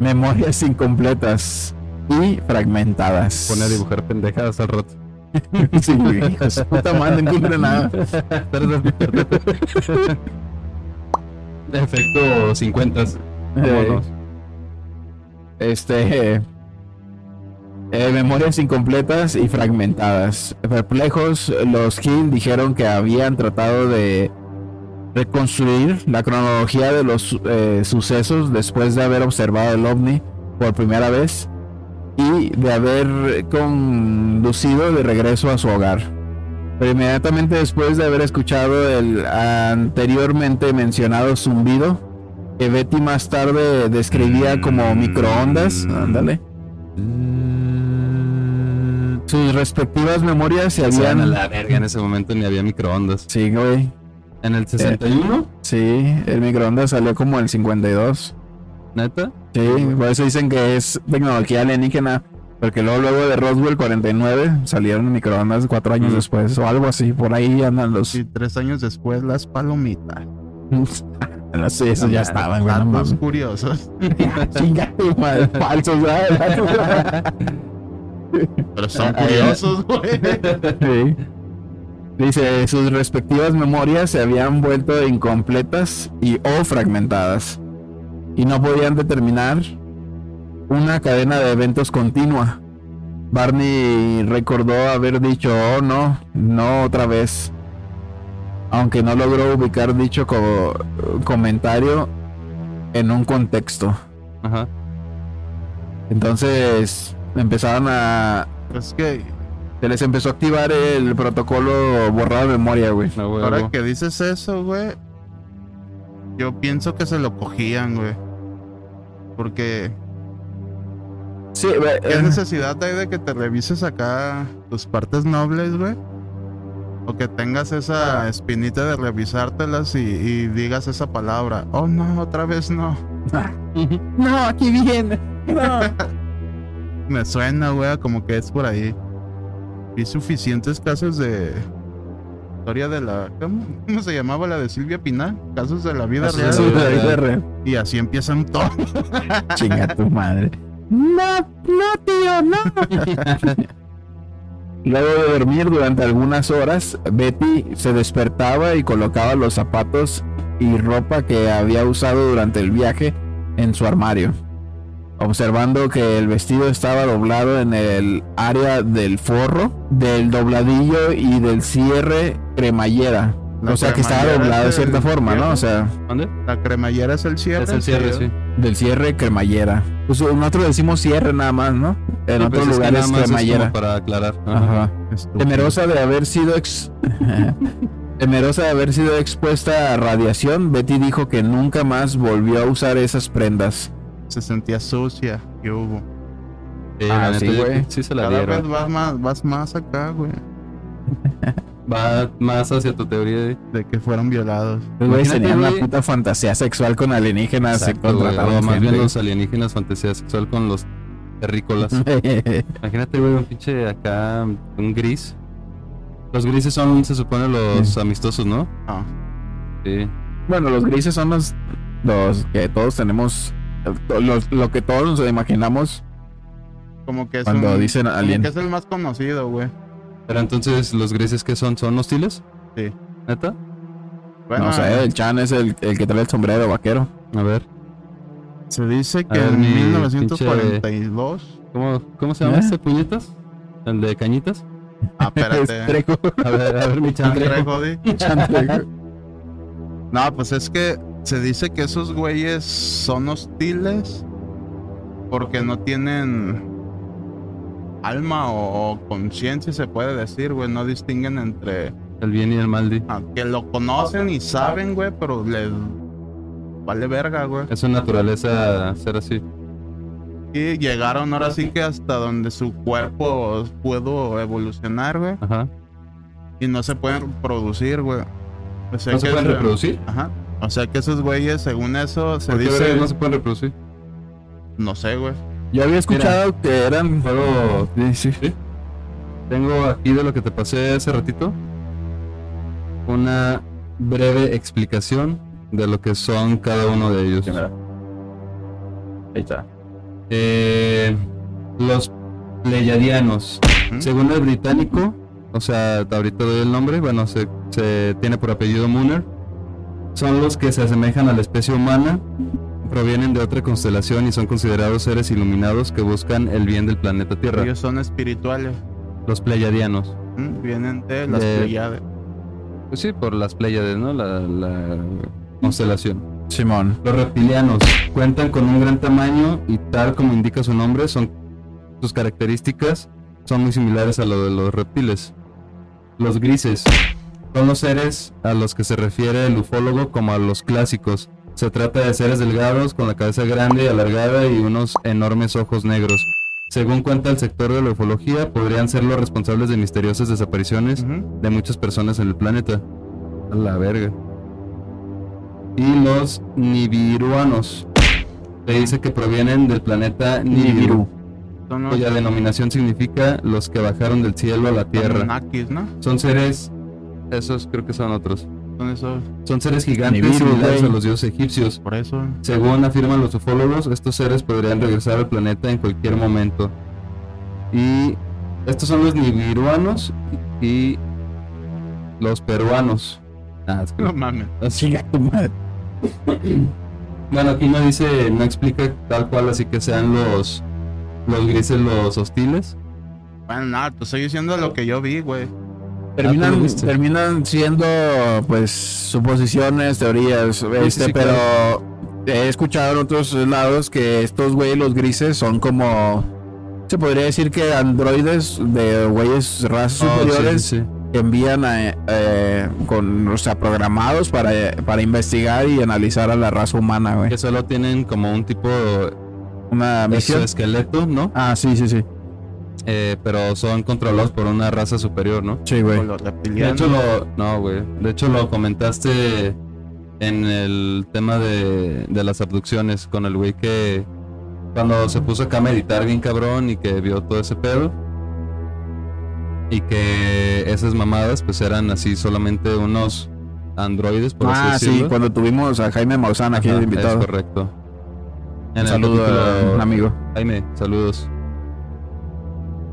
Memorias incompletas y fragmentadas. Pone a dibujar pendejadas al rato. sí, puta madre, no encuentro nada. Efecto 50. Eh, este. Eh, memorias incompletas y fragmentadas. Perplejos, los Hill dijeron que habían tratado de reconstruir la cronología de los eh, sucesos después de haber observado el ovni por primera vez y de haber conducido de regreso a su hogar. Pero inmediatamente después de haber escuchado el anteriormente mencionado zumbido, que Betty más tarde describía como microondas, ándale. Sus respectivas memorias se habían. a la verga en ese momento ni había microondas. Sí, güey. ¿En el 61? Eh, sí, el microondas salió como en el 52. ¿Neta? Sí, por eso dicen que es tecnología alienígena. Porque luego, luego de Roswell 49 salieron microondas cuatro años después o algo así. Por ahí andan los. Y tres años después las palomitas. no sé, eso ya estaban, güey. Datos curiosos. Chinga madre, falsos, Pero son curiosos, güey. Dice, sus respectivas memorias se habían vuelto incompletas y o fragmentadas y no podían determinar una cadena de eventos continua. Barney recordó haber dicho, oh no, no otra vez, aunque no logró ubicar dicho comentario en un contexto. Ajá. Entonces, empezaron a... Es que... Se les empezó a activar el protocolo borrado de memoria, güey. Ahora que dices eso, güey. Yo pienso que se lo cogían, güey. Porque... Sí, ¿Qué eh. necesidad hay de que te revises acá tus partes nobles, güey? O que tengas esa espinita de revisártelas y, y digas esa palabra. Oh, no, otra vez no. no, aquí viene. No. Me suena, güey, como que es por ahí. Vi suficientes casos de historia de la. ¿cómo, se llamaba la de Silvia Pinal? Casos de la vida real. Y así empiezan todos. Chinga tu madre. No, no, tío, no. Luego de dormir durante algunas horas, Betty se despertaba y colocaba los zapatos y ropa que había usado durante el viaje en su armario, observando que el vestido estaba doblado en el área del forro, del dobladillo y del cierre cremallera. La o sea que estaba doblado de cierta forma, ¿no? O sea, ¿Dónde? La cremallera es el cierre. Es el cierre, sí. del cierre cremallera. Pues nosotros decimos cierre nada más, ¿no? En Sí, otros pues es que lugares nada más es como para aclarar. Ajá. Temerosa de haber sido ex... Temerosa de haber sido expuesta a radiación, Betty dijo que nunca más volvió a usar esas prendas. Se sentía sucia. ¿Qué hubo? Sí, Ah, la neta, sí, güey. que sí se la Cada vez vas más, vas más acá, güey. Va más hacia tu teoría de... De que fueron violados. Imagínate, tenían una güey. puta fantasía sexual con alienígenas. se Exacto, güey, o más bien los alienígenas fantasía sexual con los terrícolas. Imagínate, güey, un pinche acá, un gris. Los grises son, se supone, los Sí. amistosos, ¿no? Ah, Sí. bueno, los grises son los, los que todos tenemos. los- lo que todos nos imaginamos como que es cuando un- dicen como alien. que es el más conocido, güey. Pero entonces, ¿los grises qué son? ¿Son hostiles? Sí. ¿Neta? Bueno, no sé, el Chan es el, el que trae el sombrero vaquero. A ver, se dice que ver, en mi 1942. ¿cómo, cómo se llama ¿Eh? este puñetas? ¿El de cañitas? Ah, Es espérate. A ver, a ver, mi Chan. No, pues es que se dice que esos güeyes son hostiles porque no tienen alma o, o conciencia, se puede decir, güey. No distinguen entre El bien y el mal, di. ah, que lo conocen y saben, güey, pero les vale verga, güey. Es su naturaleza ser así. Y llegaron ahora sí que hasta donde su cuerpo pudo evolucionar, güey. Ajá. Y no se pueden reproducir, güey. O sea ¿No se pueden reproducir? Ajá. O sea que esos güeyes, según eso, se ¿Por qué dice. no se pueden reproducir? No sé, güey. Yo había escuchado que eran. Puedo- Sí, sí. Tengo aquí de lo que te pasé hace ratito una breve explicación de lo que son cada uno de ellos. Ahí está. Eh, los Pleiadianos, según el británico, o sea, ahorita doy el nombre, bueno, se, se tiene por apellido Mooner, son los que se asemejan a la especie humana, provienen de otra constelación y son considerados seres iluminados que buscan el bien del planeta Tierra. Ellos son espirituales. Los Pleiadianos. ¿m? Vienen de las De- Pleiades. Pues sí, por las Pleiades, ¿no? La, la constelación. Simón. Los reptilianos cuentan con un gran tamaño y tal como indica su nombre, son sus características son muy similares a lo de los reptiles. Los grises son los seres a los que se refiere el ufólogo como a los clásicos. Se trata de seres delgados con la cabeza grande y alargada y unos enormes ojos negros. Según cuenta el sector de la ufología, podrían ser los responsables de misteriosas desapariciones de muchas personas en el planeta. A la verga. Y los Nibiruanos. Se dice que provienen del planeta Nibiru, los cuya denominación significa los que bajaron del cielo a la tierra. Son seres. Esos creo que son otros. Son esos. Son seres gigantes Nibiru, similares a los dioses egipcios. Por eso. Según afirman los ufólogos, estos seres podrían regresar al planeta en cualquier momento. Y estos son los nibiruanos y los peruanos. Ah, es que- No mames. Chinga tu madre. Bueno, aquí no dice, no explica tal cual, así que sean los los grises los hostiles. Bueno, nada, te estoy diciendo lo que yo vi, güey. Ah, Terminan, viste. terminan siendo, pues, suposiciones, teorías, este, sí, pero he escuchado en otros lados que estos güeyes, los grises, son como, se podría decir que androides de güeyes razas Oh, superiores sí, envían a, eh, con, o sea, programados para, para investigar y analizar a la raza humana, güey. Que solo tienen como un tipo Una misión. esqueleto, ¿no? Ah, sí, sí, sí. Eh, pero son controlados por una raza superior, ¿no? Sí, güey. De hecho lo, no, güey. De hecho lo comentaste en el tema de, de las abducciones con el güey que cuando se puso acá a meditar bien cabrón y que vio todo ese pedo y que esas mamadas pues eran así solamente unos androides por Ah, así sí, decirlo. cuando tuvimos a Jaime Maussan aquí Ajá, de Es invitado. correcto. En Un el saludo a capítulo- un amigo. Jaime, saludos.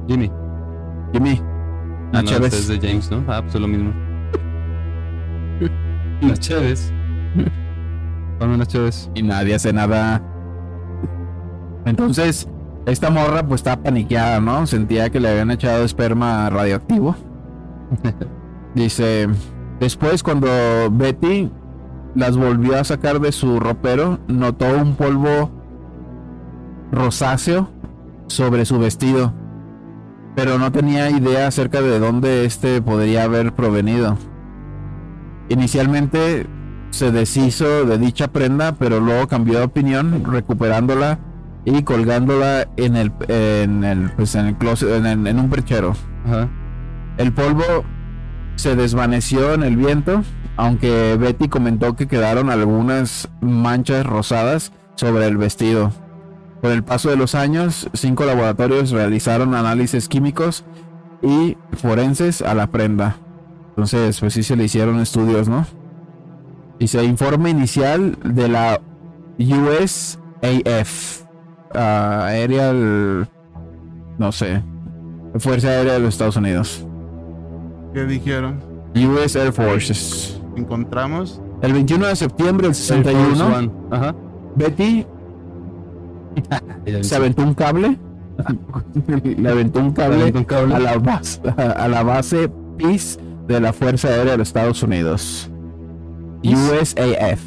Jimmy. Jimmy. Ah, no, Chévez. este es de James, ¿no? Ah, pues es lo mismo. Las Chévez. Ponme unas chaves. y nadie hace nada. Entonces, esta morra pues está paniqueada, ¿no? Sentía que le habían echado esperma radioactivo. Dice, después cuando Betty las volvió a sacar de su ropero, notó un polvo rosáceo sobre su vestido, pero no tenía idea acerca de dónde este podría haber provenido. Inicialmente se deshizo de dicha prenda, pero luego cambió de opinión, recuperándola y colgándola en el, en el, pues en el closet, en, el- en un perchero. Ajá. El polvo se desvaneció en el viento, aunque Betty comentó que quedaron algunas manchas rosadas sobre el vestido. Con el paso de los años, cinco laboratorios realizaron análisis químicos y forenses a la prenda. Entonces, pues sí se le hicieron estudios, ¿no? Dice informe inicial de la USAF, ah, Aerial, no sé, Fuerza Aérea de los Estados Unidos. ¿Qué dijeron? US Air Forces. Encontramos El 21 de septiembre del Air Force 61, One. Ajá. Betty se aventó un cable. Le aventó un cable, Aventó un cable. A, la base, a la base PIS de la Fuerza Aérea de los Estados Unidos. USAF.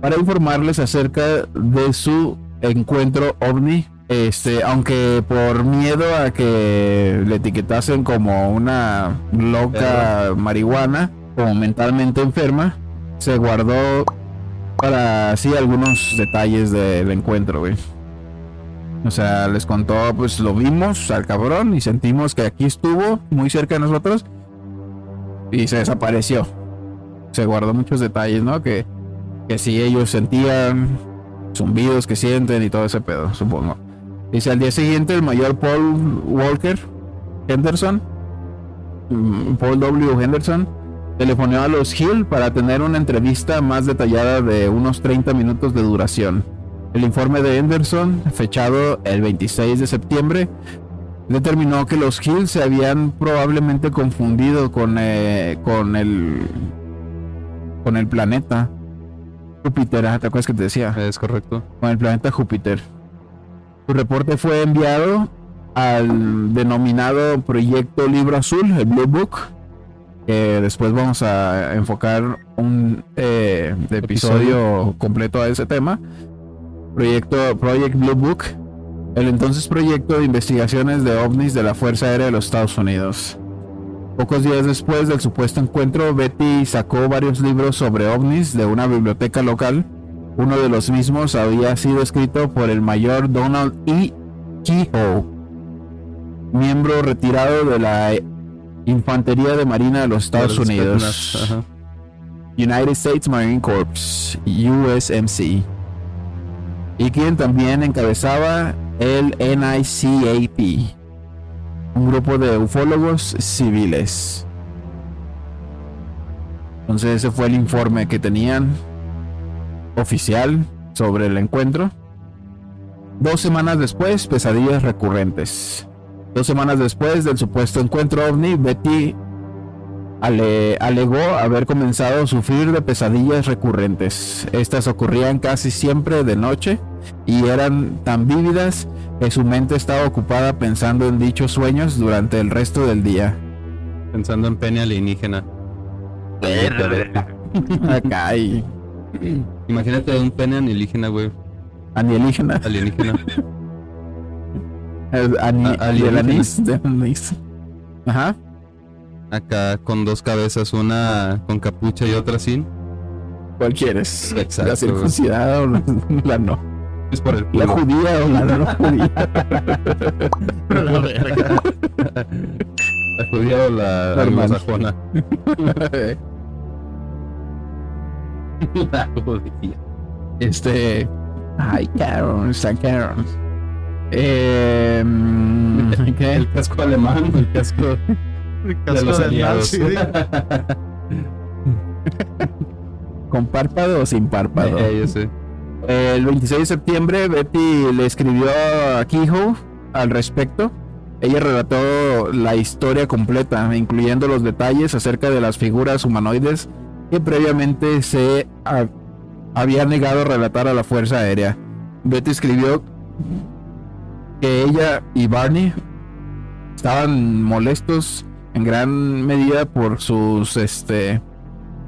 Para informarles acerca de su encuentro ovni. Este, aunque por miedo a que le etiquetasen como una loca marihuana, como mentalmente enferma, se guardó para así algunos detalles del encuentro, güey. O sea, les contó, pues lo vimos al cabrón y sentimos que aquí estuvo muy cerca de nosotros y se desapareció. Se guardó muchos detalles, ¿no? Que, que si ellos sentían zumbidos que sienten y todo ese pedo, supongo. Dice al día siguiente el mayor Paul Walker Henderson, mm, Paul W. Henderson, telefoneó a los Hill para tener una entrevista más detallada de unos 30 minutos de duración. El informe de Henderson, fechado el 26 de septiembre, determinó que los Hill se habían probablemente confundido con, eh, con el con el planeta Júpiter, ah, ¿te acuerdas que te decía? Es correcto. con el planeta Júpiter. Su reporte fue enviado al denominado Proyecto Libro Azul, el Blue Book, que después vamos a enfocar un eh, episodio completo a ese tema. Proyecto Project Blue Book, el entonces proyecto de investigaciones de ovnis de la Fuerza Aérea de los Estados Unidos. Pocos días después del supuesto encuentro, Betty sacó varios libros sobre ovnis de una biblioteca local. Uno de los mismos había sido escrito por el mayor Donald E. Kehoe, miembro retirado de la Infantería de Marina de los Estados De los Unidos. Ajá. United States Marine Corps, USMC, y quien también encabezaba el NICAP, un grupo de ufólogos civiles. Entonces ese fue el informe que tenían oficial sobre el encuentro. Dos semanas después, pesadillas recurrentes. Dos semanas después del supuesto encuentro ovni, Betty ale- alegó haber comenzado a sufrir de pesadillas recurrentes. Estas ocurrían casi siempre de noche y eran tan vívidas que su mente estaba ocupada pensando en dichos sueños durante el resto del día. Pensando en pene alienígena. Acá Imagínate un pene alienígena, güey. alienígena. Alienígena. Ani- A- anís, anís. Ajá. Acá con dos cabezas, una con capucha y otra sin. ¿Cuál quieres? Exacto, La circuncidada o la, la no. Es por el La judía o la no judía. La verga. La judía o la La hermana. anglosajona. La judía. Este. Ay, Karen, San Karen. Eh, ¿qué? El casco alemán, el casco El de casco los del aliados. Nazi, ¿Con párpado o sin párpado? Eh, yo sé. El 26 de septiembre, Betty le escribió a Kehoe al respecto. Ella relató la historia completa, incluyendo los detalles acerca de las figuras humanoides que previamente se ha- había negado a relatar a la Fuerza Aérea. Betty escribió que ella y Barney estaban molestos en gran medida por sus este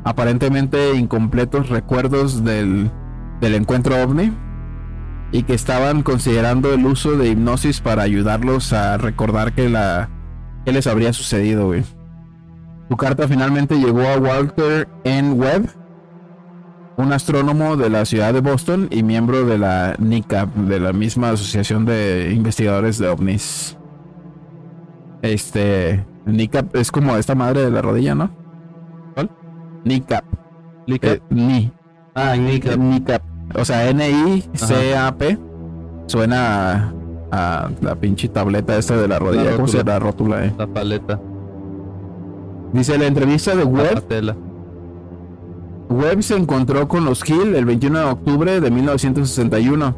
aparentemente incompletos recuerdos del, del encuentro ovni y que estaban considerando el uso de hipnosis para ayudarlos a recordar que la que les habría sucedido, güey. Su carta finalmente llegó a Walter N. Webb, un astrónomo de la ciudad de Boston y miembro de la NICAP, de la misma asociación de investigadores de ovnis. Este, NICAP es como esta madre de la rodilla, ¿no? ¿Cuál? NICAP. Eh, ni. ah, Nica. NICAP. O sea, N-I-C-A-P. Suena a, a la pinche tableta esta de la rodilla. ¿Cómo se rótula. eh. La paleta. Dice la entrevista de La Webb. Webb se encontró con los Hill el 21 de octubre de 1961.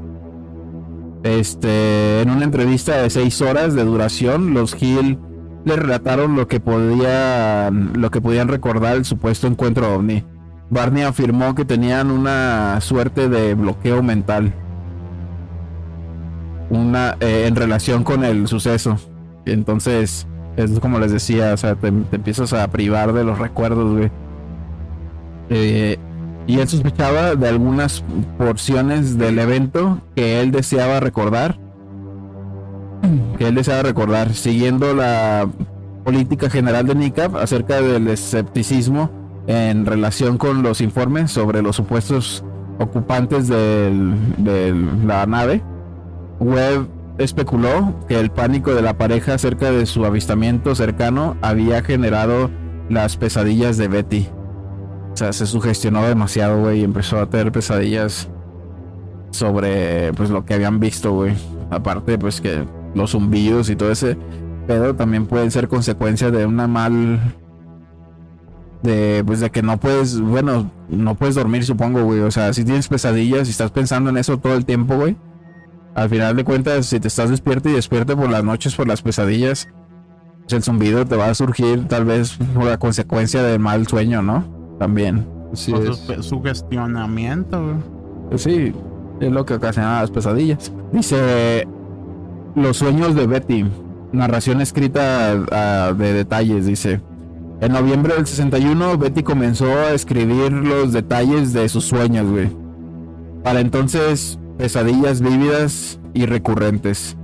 Este, en una entrevista de seis horas de duración, los Hill le relataron lo que podían, lo que podían recordar el supuesto encuentro ovni. Barney afirmó que tenían una suerte de bloqueo mental, una eh, en relación con el suceso. Entonces, es como les decía, o sea, te, te empiezas a privar de los recuerdos, güey. Eh, y él sospechaba de algunas porciones del evento que él deseaba recordar. Que él deseaba recordar, siguiendo la política general de NICAP acerca del escepticismo en relación con los informes sobre los supuestos ocupantes de la nave. Webb especuló que el pánico de la pareja acerca de su avistamiento cercano había generado las pesadillas de Betty. O sea, se sugestionó demasiado, güey, y empezó a tener pesadillas sobre, pues, lo que habían visto, güey. Aparte, pues, que los zumbidos y todo ese pedo también pueden ser consecuencia de una mal... De, pues, de que no puedes, bueno, no puedes dormir, supongo, güey. O sea, si tienes pesadillas y estás pensando en eso todo el tiempo, güey. Al final de cuentas, si te estás despierto y despierto por las noches por las pesadillas, pues el zumbido te va a surgir tal vez por la consecuencia del mal sueño, ¿no? También. Sí, O es. su, sugestionamiento, güey. Pues sí, es lo que ocasiona las pesadillas. Dice Los sueños de Betty. Narración escrita de detalles, dice. En noviembre del 61, Betty comenzó a escribir los detalles de sus sueños, güey. Para entonces, pesadillas vívidas y recurrentes.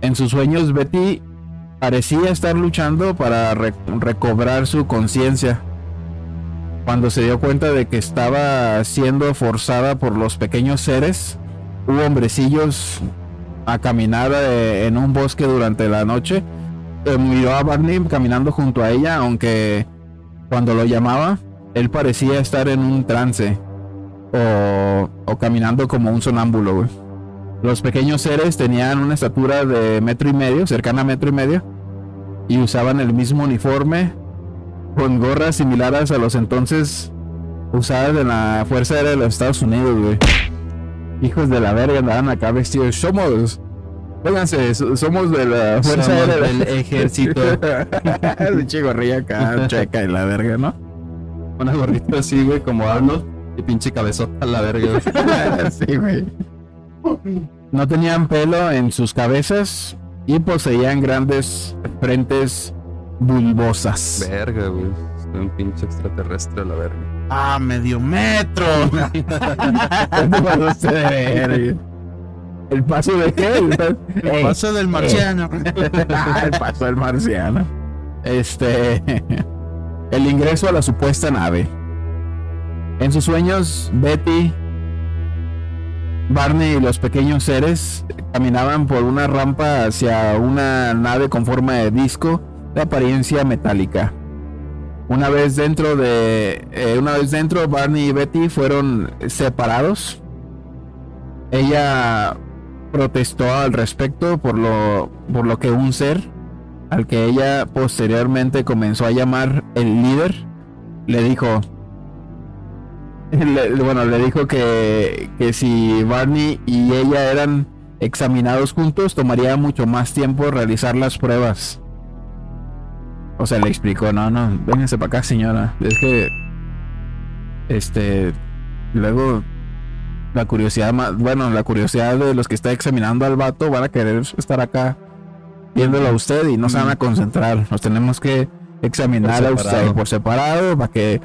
En sus sueños, Betty parecía estar luchando para re- recobrar su conciencia cuando se dio cuenta de que estaba siendo forzada por los pequeños seres, hubo hombrecillos a caminar eh, en un bosque durante la noche. Eh, miró a Barney caminando junto a ella, aunque cuando lo llamaba, él parecía estar en un trance o, caminando como un sonámbulo. Los pequeños seres tenían una estatura de metro y medio, cercana a metro y medio, y usaban el mismo uniforme con gorras similares a los entonces usadas en la Fuerza Aérea de los Estados Unidos, güey. Hijos de la verga andaban acá vestidos. Somos. Vénganse, so- somos de la Fuerza Somos Aérea del ejército. Pinche gorrilla acá, checa y la verga, ¿no? Una gorrita así, güey, como Arnold. Y pinche cabezota la verga. güey. sí, güey. No tenían pelo en sus cabezas y poseían grandes frentes bulbosas. Verga, güey. Un pinche extraterrestre a la verga. Ah, medio metro. ¿El paso de qué? El, Paso del marciano. el paso del marciano. Este. El ingreso a la supuesta nave. En sus sueños, Betty, Barney y los pequeños seres caminaban por una rampa hacia una nave con forma de disco de apariencia metálica. Una vez dentro de. eh, una vez dentro, Barney y Betty fueron separados. Ella protestó al respecto por lo, por lo que un ser, al que ella posteriormente comenzó a llamar el líder, le dijo, bueno, le dijo que, que si Barney y ella eran examinados juntos, tomaría mucho más tiempo realizar las pruebas. O sea, le explicó, no, no, vénganse para acá, señora. Es que Este, luego la curiosidad, ma- bueno, la curiosidad de los que está examinando al vato van a querer estar acá viéndolo a usted y no se van a concentrar. Nos tenemos que examinar a usted por separado para que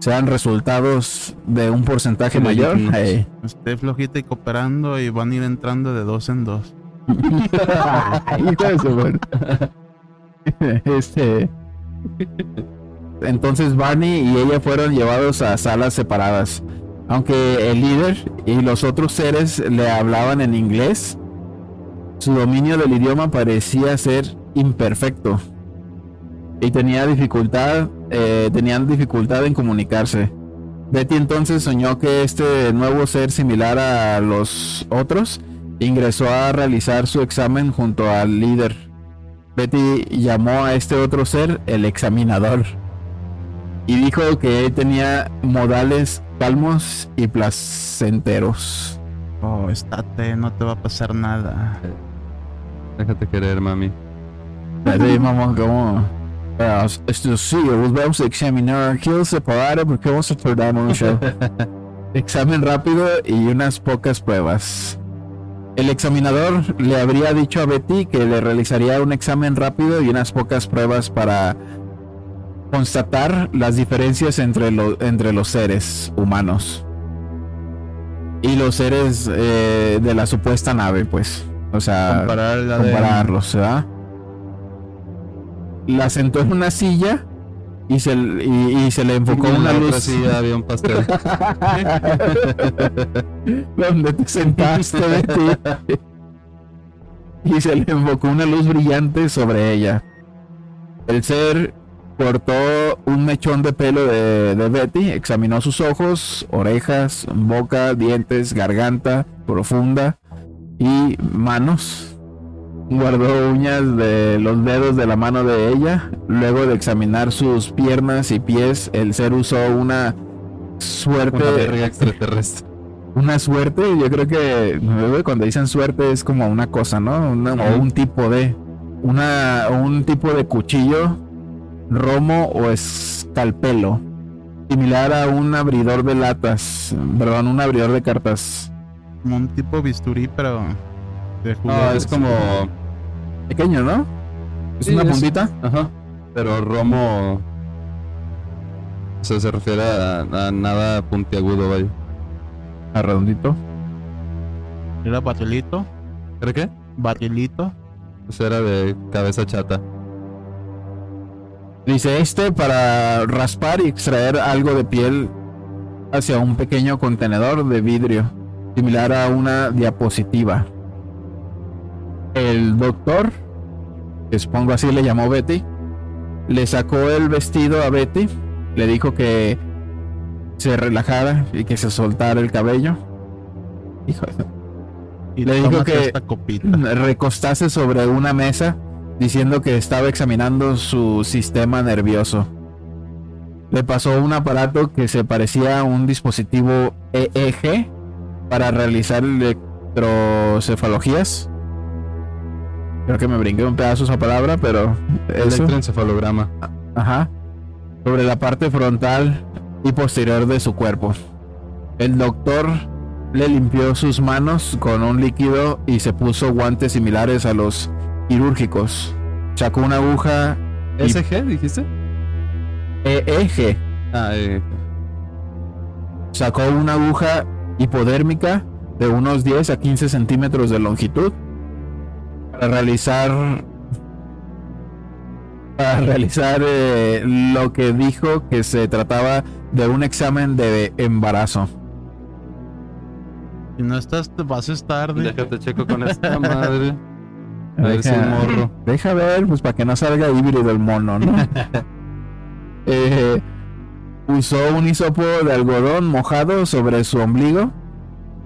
sean resultados de un porcentaje mayor. Malignos. Ey. Esté flojita y cooperando y van a ir entrando de dos en dos. Este. Entonces Barney y ella fueron llevados a salas separadas. Aunque el líder y los otros seres le hablaban en inglés, su dominio del idioma parecía ser imperfecto. Y tenía dificultad, eh, tenían dificultad en comunicarse. Betty entonces soñó que este nuevo ser similar a los otros ingresó a realizar su examen junto al líder. Betty llamó a este otro ser el examinador y dijo que él tenía modales calmos y placenteros. Oh, estate, no te va a pasar nada. Déjate querer, mami. Así, mamá, como... "Ah, Esto sí, los vamos a examinar aquí separado porque vamos a tardar mucho. Examen rápido y unas pocas pruebas. El examinador le habría dicho a Betty que le realizaría un examen rápido y unas pocas pruebas para constatar las diferencias entre, lo- entre los seres humanos y los seres eh, de la supuesta nave, pues. O sea, Comparar compararlos, ¿verdad? La sentó en una silla y se, y, y se le enfocó En una luz. sí había un pastel. donde te sentaste, Betty. y se le enfocó una luz brillante sobre ella. El ser cortó un mechón de pelo de, de Betty, examinó sus ojos, orejas, boca, dientes, garganta profunda y manos. Guardó uñas de los dedos de la mano de ella. Luego de examinar sus piernas y pies, el ser usó una suerte Una verga extraterrestre. una suerte, yo creo que cuando dicen suerte es como una cosa, ¿no? Una- o un tipo de una un tipo de cuchillo, romo o escalpelo, similar a un abridor de latas, perdón, un abridor de cartas Como un tipo bisturí, pero de No, es como. pequeño, ¿no? Es Sí, una es- puntita. Ajá. Pero Romo. O sea, se refiere a, a nada puntiagudo, vaya. A redondito. Era batilito, ¿Cree qué? batilito. Pues era de cabeza chata. Dice este para raspar y extraer algo de piel hacia un pequeño contenedor de vidrio, similar a una diapositiva. El doctor, que supongo así le llamó Betty, le sacó el vestido a Betty, le dijo que se relajara y que se soltara el cabello. Hijo de- Y Le dijo que- recostase sobre una mesa diciendo que estaba examinando su sistema nervioso. Le pasó un aparato que se parecía a un dispositivo EEG para realizar electrocefalogías. Creo que me brinqué un pedazo esa palabra, pero. Electroencefalograma. Ajá. Sobre la parte frontal y posterior de su cuerpo. El doctor le limpió sus manos con un líquido y se puso guantes similares a los quirúrgicos. Sacó una aguja Y- ¿SG dijiste? EEG. Ah, eh. Sacó una aguja hipodérmica de unos 10 a 15 centímetros de longitud para realizar para realizar eh, lo que dijo que se trataba de un examen de embarazo. Si no estás, te vas a estar de... Déjate checo con esta madre. A ver si un morro. Deja ver, pues para que no salga híbrido el mono, ¿no? Eh, usó un hisopo de algodón mojado sobre su ombligo.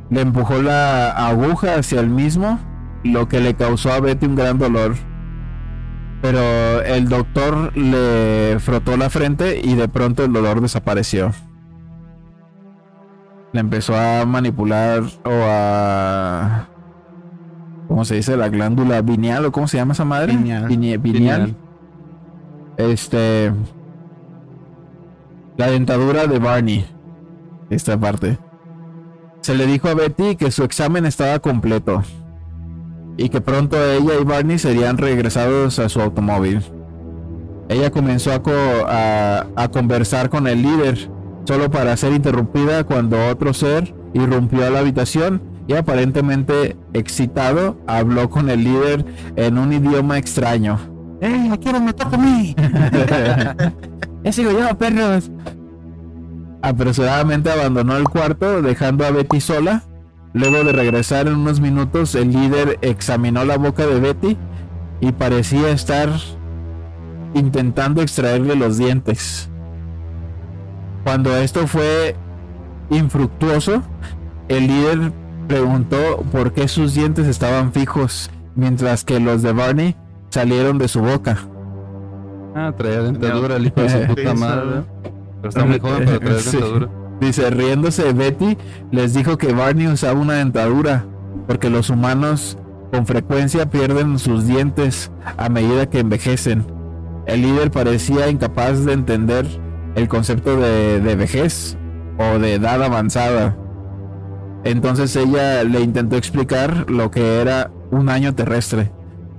Le empujó la aguja hacia el mismo, lo que le causó a Betty un gran dolor. Pero el doctor le frotó la frente y de pronto el dolor desapareció. Le empezó a manipular o a... ¿Cómo se dice? La glándula pineal o cómo se llama esa madre? Pineal. Este. La dentadura de Barney. esta parte. Se le dijo a Betty que su examen estaba completo y que pronto ella y Barney serían regresados a su automóvil. Ella comenzó a, a, conversar con el líder, solo para ser interrumpida cuando otro ser irrumpió a la habitación y aparentemente excitado habló con el líder en un idioma extraño. ¡Eh, quiero me toca a mí! ¡Ese yo, perros! Apresuradamente abandonó el cuarto, dejando a Betty sola. Luego de regresar en unos minutos, el líder examinó la boca de Betty y parecía estar intentando extraerle los dientes. Cuando esto fue infructuoso, el líder preguntó por qué sus dientes estaban fijos, mientras que los de Barney salieron de su boca. Ah, traía dentadura, el hijo de su puta madre. Pero está muy joven para traer dentadura. Dice, riéndose, Betty les dijo que Barney usaba una dentadura, porque los humanos con frecuencia pierden sus dientes a medida que envejecen. El líder parecía incapaz de entender el concepto de, de vejez o de edad avanzada. Entonces ella le intentó explicar lo que era un año terrestre.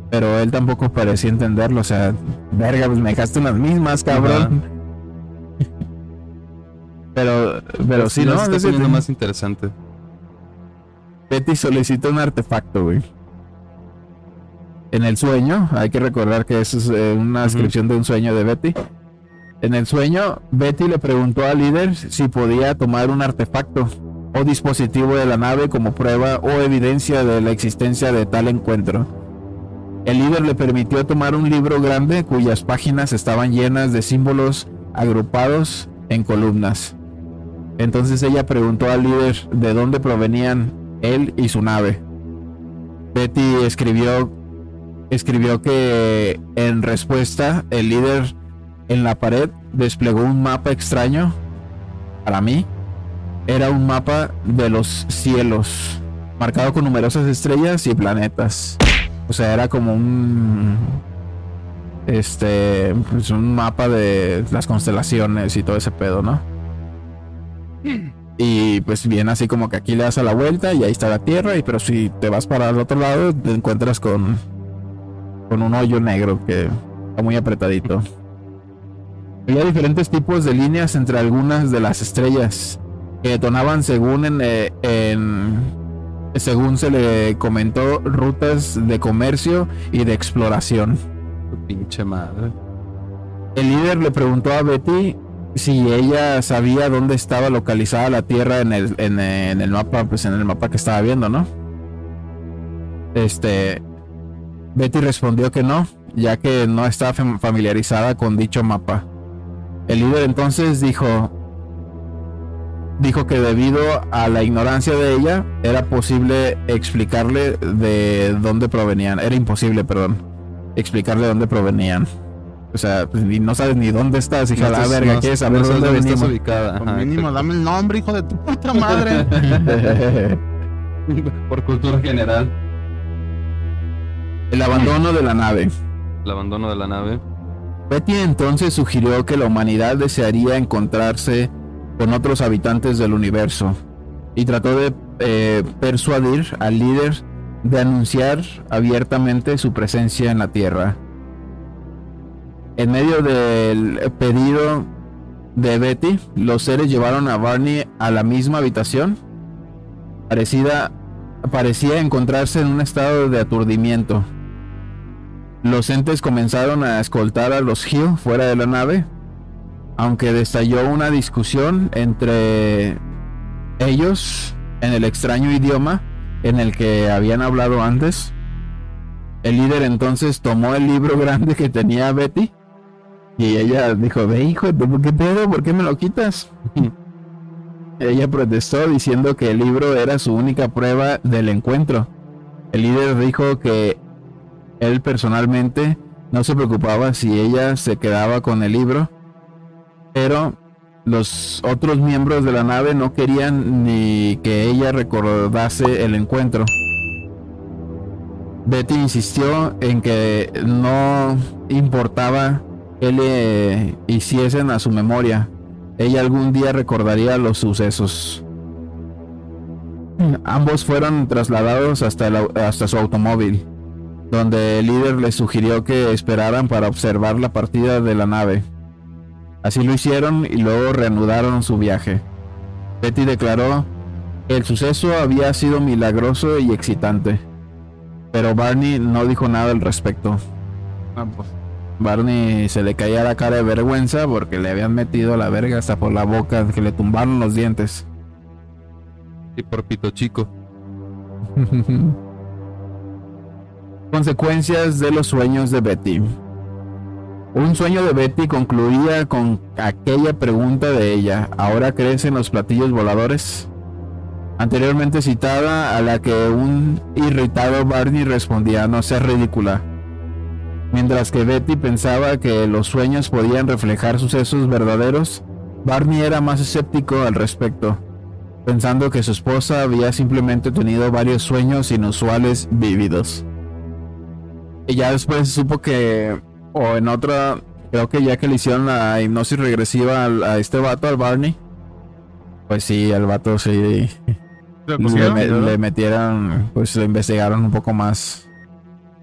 Pero él tampoco parecía entenderlo. O sea, verga, pues me dejaste unas mismas, cabrón. Pero, pero sí, ¿no? Está poniendo más interesante. Betty solicita un artefacto, güey. En el sueño, hay que recordar que eso es eh, una descripción de un sueño de Betty. En el sueño, Betty le preguntó al líder si podía tomar un artefacto o dispositivo de la nave como prueba o evidencia de la existencia de tal encuentro. El líder le permitió tomar un libro grande cuyas páginas estaban llenas de símbolos agrupados en columnas. Entonces ella preguntó al líder de dónde provenían él y su nave. Betty escribió escribió que en respuesta el líder en la pared desplegó un mapa extraño para mí era un mapa de los cielos, marcado con numerosas estrellas y planetas. O sea, era como un este pues un mapa de las constelaciones y todo ese pedo, ¿no? Y pues bien así como que aquí le das a la vuelta y ahí está la Tierra, y pero si te vas para el otro lado te encuentras con con un hoyo negro que está muy apretadito. Había diferentes tipos de líneas entre algunas de las estrellas que detonaban según eh, en, según se le comentó rutas de comercio y de exploración. Pinche madre. El líder le preguntó a Betty si ella sabía dónde estaba localizada la Tierra en el, en, el mapa, pues en el mapa que estaba viendo, ¿no? Este, Betty respondió que no, ya que no estaba familiarizada con dicho mapa. El líder entonces dijo, dijo que debido a la ignorancia de ella era posible explicarle de dónde provenían. Era imposible, perdón, explicarle de dónde provenían. O sea, pues, no sabes ni dónde estás, hija de la verga, ¿quieres saber dónde, venimos? ubicada. mínimo, dame el nombre, hijo de tu puta madre. Por cultura general. El abandono de la nave. El abandono de la nave. Betty entonces sugirió que la humanidad desearía encontrarse con otros habitantes del universo y trató de eh, persuadir al líder de anunciar abiertamente su presencia en la Tierra. En medio del pedido de Betty, los seres llevaron a Barney a la misma habitación. Parecida, parecía encontrarse en un estado de aturdimiento. Los entes comenzaron a escoltar a los Hill fuera de la nave aunque destalló una discusión entre ellos en el extraño idioma en el que habían hablado antes. El líder entonces tomó el libro grande que tenía Betty y ella dijo, ve hijo, ¿qué pedo? ¿Por qué me lo quitas? ella protestó diciendo que el libro era su única prueba del encuentro. El líder dijo que él personalmente no se preocupaba si ella se quedaba con el libro pero los otros miembros de la nave no querían ni que ella recordase el encuentro. Betty insistió en que no importaba que le hiciesen a su memoria. ella algún día recordaría los sucesos. Ambos fueron trasladados hasta, el hasta su automóvil, donde el líder les sugirió que esperaran para observar la partida de la nave. Así lo hicieron y luego reanudaron su viaje. Betty declaró el suceso había sido milagroso y excitante, pero Barney no dijo nada al respecto. Ah, pues, Barney se le caía la cara de vergüenza porque le habían metido la verga hasta por la boca, que le tumbaron los dientes. Y por pito chico. Consecuencias de los sueños de Betty. Un sueño de Betty concluía con aquella pregunta de ella, ¿ahora crees en los platillos voladores? Anteriormente citada, a la que un irritado Barney respondía, no seas ridícula. Mientras que Betty pensaba que los sueños podían reflejar sucesos verdaderos, Barney era más escéptico al respecto, pensando que su esposa había simplemente tenido varios sueños inusuales vívidos. Y ya después supo que, o en otra, creo que ya que le hicieron la hipnosis regresiva a este vato, al Barney, pues sí, al vato sí, le, le metieron, pues lo investigaron un poco más.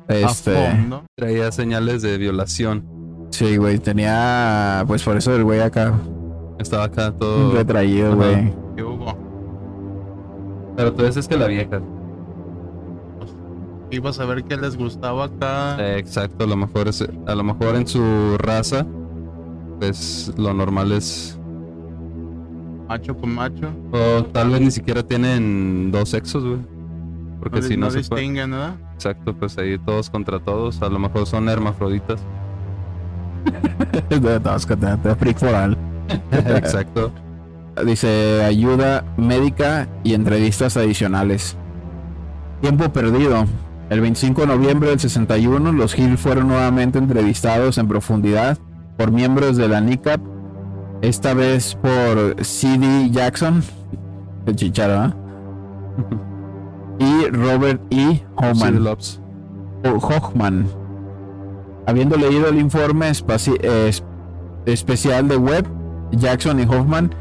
A Este, fondo. Traía señales de violación. sí, güey, tenía, pues por eso el güey acá Estaba acá todo. retraído, güey. ¿Qué hubo? Pero tú dices que la vieja. Ibas a ver que les gustaba acá. Eh, exacto, a lo mejor es, a lo mejor en su raza, pues lo normal es. Macho con macho. O tal vez ni siquiera tienen dos sexos, güey. Porque no, si no, no se ¿verdad? Exacto, pues ahí todos contra todos. A lo mejor son hermafroditas. De todos. Exacto. Dice ayuda médica y entrevistas adicionales. Tiempo perdido. El 25 de noviembre del 61, los Hill fueron nuevamente entrevistados en profundidad por miembros de la NICAP, esta vez por C.D. Jackson, el chicharo, ¿eh? y Robert E. Hochman. Habiendo leído el informe eh, especial de Webb, Jackson y Hoffman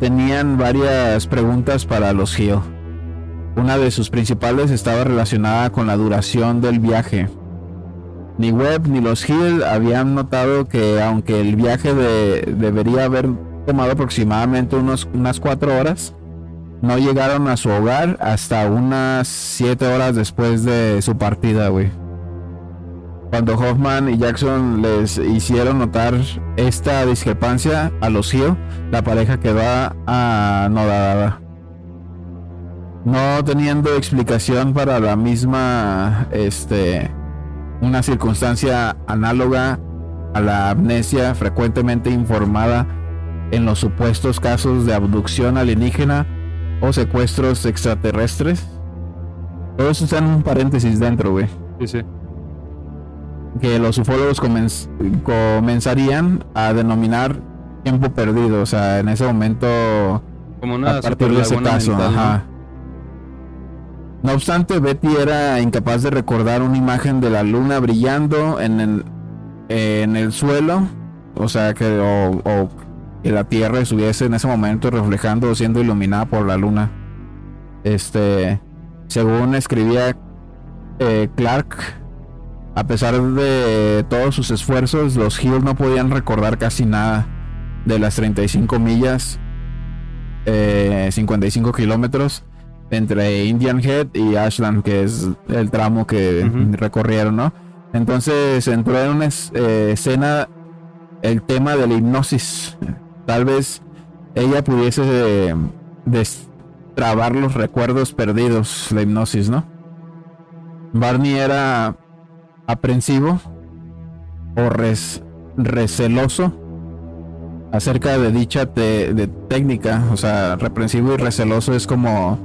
tenían varias preguntas para los Hill. Una de sus principales estaba relacionada con la duración del viaje. Ni Webb ni los Hill habían notado que aunque el viaje de- debería haber tomado aproximadamente unos, unas cuatro horas, no llegaron a su hogar hasta unas 7 horas después de su partida, güey. Cuando Hoffman y Jackson les hicieron notar esta discrepancia a los Hill, la pareja quedó anodada. No teniendo explicación para la misma, este, una circunstancia análoga a la amnesia frecuentemente informada en los supuestos casos de abducción alienígena o secuestros extraterrestres. Todo eso está en un paréntesis dentro, güey. Sí, sí. Que los ufólogos comenz- comenzarían a denominar tiempo perdido. O sea, en ese momento, Como una a partir de ese caso. ajá. No obstante, Betty era incapaz de recordar una imagen de la luna brillando en el, en el suelo. O sea, que, o, o que la Tierra estuviese en ese momento reflejando o siendo iluminada por la luna. Este, según escribía eh, Clark, a pesar de todos sus esfuerzos, los Hill no podían recordar casi nada de las 35 millas, eh, 55 kilómetros entre Indian Head y Ashland, que es el tramo que recorrieron, ¿no? Entonces entró en una eh, escena el tema de la hipnosis. Tal vez ella pudiese eh, destrabar los recuerdos perdidos, la hipnosis, ¿no? Barney era aprensivo o res- receloso acerca de dicha te- de técnica, o sea, reprensivo y receloso es como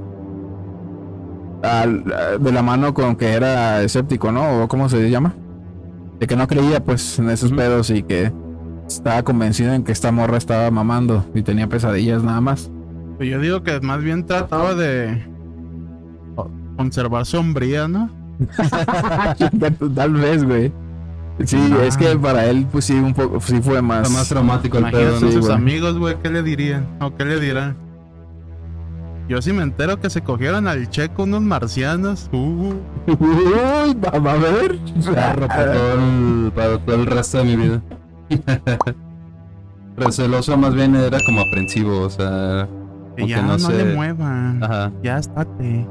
al- de la mano con que era escéptico, ¿no? O cómo se llama? De que no creía pues en esos pedos y que estaba convencido en que esta morra estaba mamando y tenía pesadillas nada más. Pues yo digo que más bien trataba de conservar sombría, ¿no? Tal vez, güey. Sí, es que para él, pues sí, un poco, sí fue más. Está más traumático el pedo. Sus güey. amigos, güey, ¿qué le dirían? ¿O qué le dirán? Yo sí me entero que se cogieron al checo unos marcianos. Uh, Uy, va, va a ver. Para todo, el, para todo el resto de mi vida. Receloso más bien era como aprensivo, o sea. que ya no no, sé- le muevan. Ajá. Ya estate.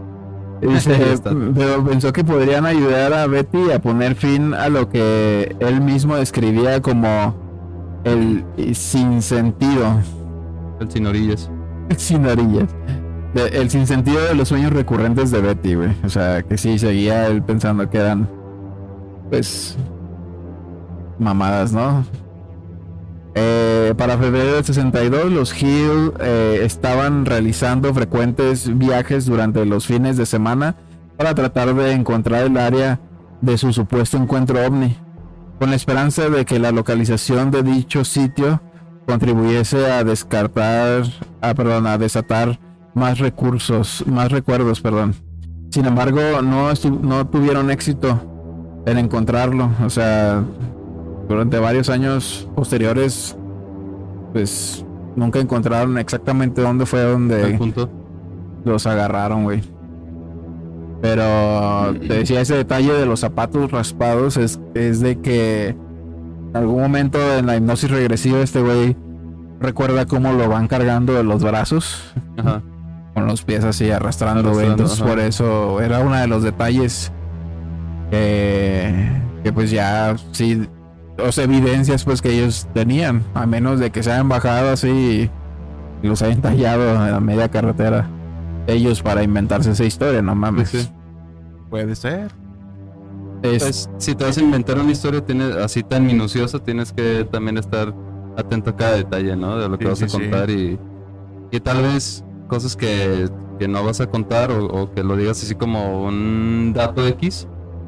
Dice, pero pensó que podrían ayudar a Betty a poner fin a lo que él mismo describía como el sinsentido, El sin orillas. sin orillas. De- el sinsentido de los sueños recurrentes de Betty, güey. O sea, que sí, seguía él pensando que eran, pues, mamadas, ¿no? Eh, para febrero del 62, los Hill eh, estaban realizando frecuentes viajes durante los fines de semana para tratar de encontrar el área de su supuesto encuentro ovni, con la esperanza de que la localización de dicho sitio contribuyese a descartar, a, perdón, a desatar más recursos, más recuerdos, perdón. Sin embargo, no, no tuvieron éxito en encontrarlo, o sea, durante varios años posteriores, pues nunca encontraron exactamente dónde fue donde punto. los agarraron, güey. Pero te decía ese detalle de los zapatos raspados es, es de que en algún momento en la hipnosis regresiva este güey recuerda cómo lo van cargando de los brazos Ajá. con los pies así arrastrando, güey. Entonces ajá. por eso era uno de los detalles que, que pues ya sí, los evidencias pues que ellos tenían, a menos de que se hayan bajado así y los hayan tallado en la media carretera. Ellos para inventarse esa historia, no mames. Sí, sí. Puede ser. Es- Pues, si te vas a inventar una historia tienes, así tan minuciosa, tienes que también estar atento a cada detalle, ¿no? De lo que Sí, vas a sí, contar y, y tal vez cosas que, que no vas a contar o, o que lo digas así como un dato X,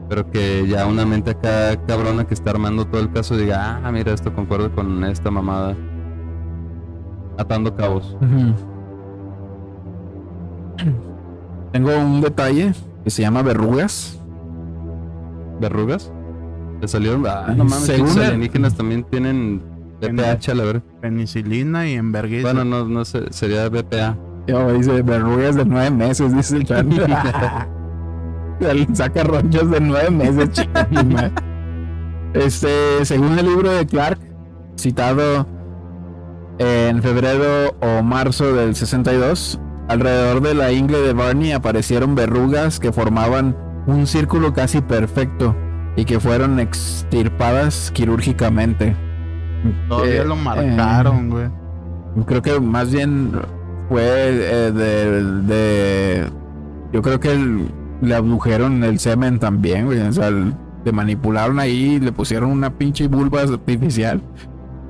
pero que ya una mente acá cabrona que está armando todo el caso diga, ah, mira, esto concuerda con esta mamada. Atando cabos. Tengo un detalle que se llama verrugas. ¿Verrugas? ¿Te salieron? Ah, no mames, Según los alienígenas también tienen BPH, a la verdad. Penicilina y enverguiza. Bueno, no, no sé, sería BPA. Yo, dice verrugas de nueve meses, dice el chan. Saca ronchos de nueve meses. Este, según el libro de Clark, citado en febrero o marzo del 62, alrededor de la ingle de Barney aparecieron verrugas que formaban un círculo casi perfecto y que fueron extirpadas quirúrgicamente. Todavía Eh, lo marcaron, güey. Creo que más bien fue eh, de, de- Yo creo que el- le abdujeron el semen también, güey. O sea, le manipularon ahí le pusieron una pinche vulva artificial.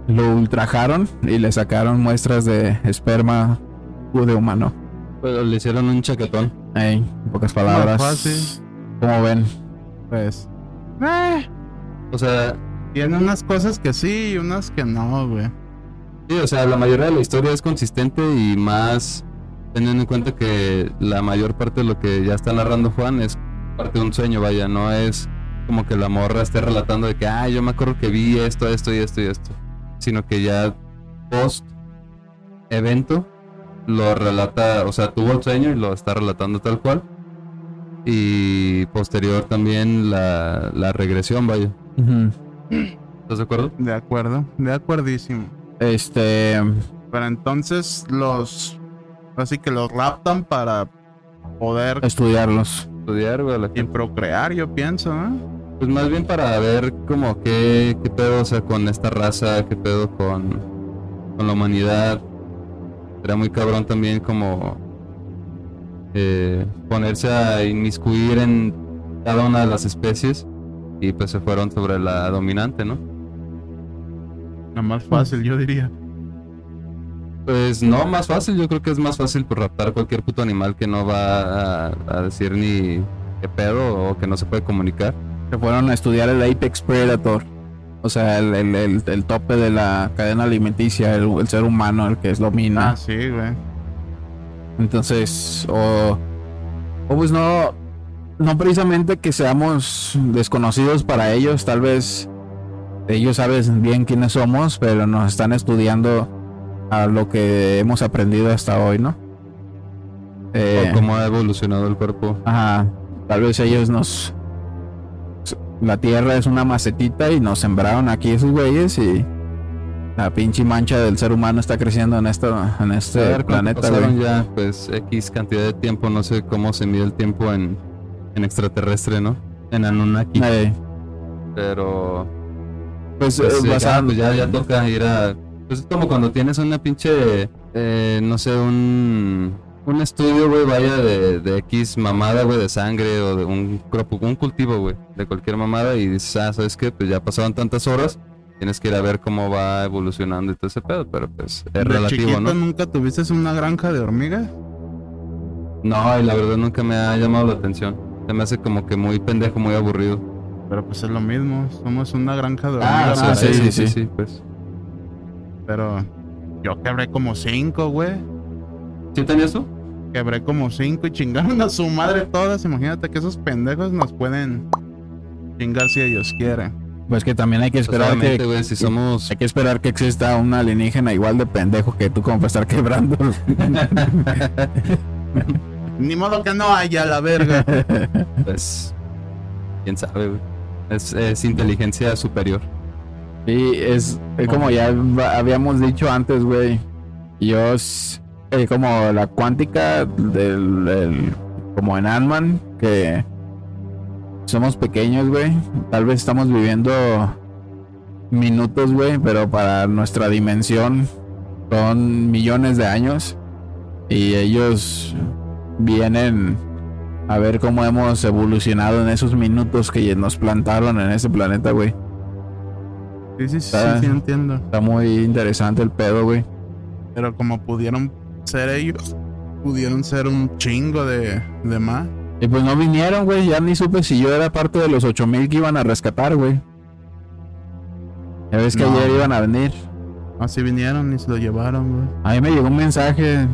Lo ultrajaron y le sacaron muestras de esperma de humano. Pero le hicieron un chaquetón. Ey, en pocas palabras. fácil. Como ven. Pues. Eh, O sea, tiene unas cosas que sí y unas que no, güey. sí, o sea, la mayoría de la historia es consistente y más teniendo en cuenta que la mayor parte de lo que ya está narrando Juan es parte de un sueño, vaya, no es como que la morra esté relatando de que, ah, yo me acuerdo que vi esto, esto y esto y esto, sino que ya post evento lo relata, o sea, tuvo el sueño y lo está relatando tal cual. Y posterior también la, la regresión, vaya. ¿Estás de acuerdo? De acuerdo, de acuerdísimo. Este. Pero entonces los. Así que los raptan para poder Estudiarlos. Estudiar, güey, la y procrear, yo pienso, ¿eh? Pues más bien para ver como qué, qué pedo, o sea, con esta raza, qué pedo con, con la humanidad. Era muy cabrón también como eh, ponerse a inmiscuir en cada una de las especies y pues se fueron sobre la dominante, ¿no? Lo más fácil, yo diría. Pues no, más fácil, yo creo que es más fácil pues, raptar cualquier puto animal que no va a, a decir ni qué pedo o que no se puede comunicar. Se fueron a estudiar el Apex Predator. O sea, el, el- el- el tope de la cadena alimenticia, el, el ser humano, el que es domina. Ah, sí, güey. Entonces, o, o pues no, no precisamente que seamos desconocidos para ellos, tal vez ellos saben bien quiénes somos, pero nos están estudiando a lo que hemos aprendido hasta hoy, ¿no? Eh, O cómo ha evolucionado el cuerpo. Ajá, tal vez ellos nos... La tierra es una macetita y nos sembraron aquí esos güeyes y la pinche mancha del ser humano está creciendo en, esto, en este ver, ¿cuánto planeta, pasaron ya, pues, X cantidad de tiempo. No sé cómo se mide el tiempo en, en extraterrestre, ¿no? En Anunnaki. Eh, Pero... pues, Pues, eh, ya, basado- pues ya, ya toca ir a. Pues es como cuando tienes una pinche. eh, no sé, un. Un estudio, güey, vaya de, de X mamada, güey, de sangre o de un, cultivo, güey, de cualquier mamada y dices, ah, ¿sabes qué? Pues ya pasaron tantas horas, tienes que ir a ver cómo va evolucionando y todo ese pedo, pero pues es ¿De relativo, chiquito ¿no? nunca tuviste una granja de hormigas? No, y la verdad nunca me ha llamado la atención. Se me hace como que muy pendejo, muy aburrido. Pero pues es lo mismo, somos una granja de Ah, hormigas. ah, sí, ellos, sí, sí. pues. Pero yo quebré como cinco, güey. ¿Sí tenías tú? Quebré como cinco y chingaron a su madre todas. Imagínate que esos pendejos nos pueden chingar si ellos quieren. pues que también hay que esperar que, güey, si somos... hay que esperar que exista un alienígena igual de pendejo que tú como para estar quebrando. Ni modo que no haya la verga. Pues, quién sabe, güey. Es, es inteligencia superior. Sí, es, es como ya habíamos dicho antes, güey. Yo es eh, como la cuántica del, del- como en Ant-Man, que somos pequeños, güey. Tal vez estamos viviendo minutos, güey, pero para nuestra dimensión son millones de años. Y ellos vienen a ver cómo hemos evolucionado en esos minutos que nos plantaron en ese planeta, güey. Sí, sí, sí, sí, entiendo. Está muy interesante el pedo, güey. Pero como pudieron ser ellos, pudieron ser un chingo de, de más. Y pues no vinieron, güey. Ya ni supe si yo era parte de los 8000 que iban a rescatar, güey. Ya ves que No. ayer iban a venir. Así vinieron y se lo llevaron, güey. A mí me llegó un mensaje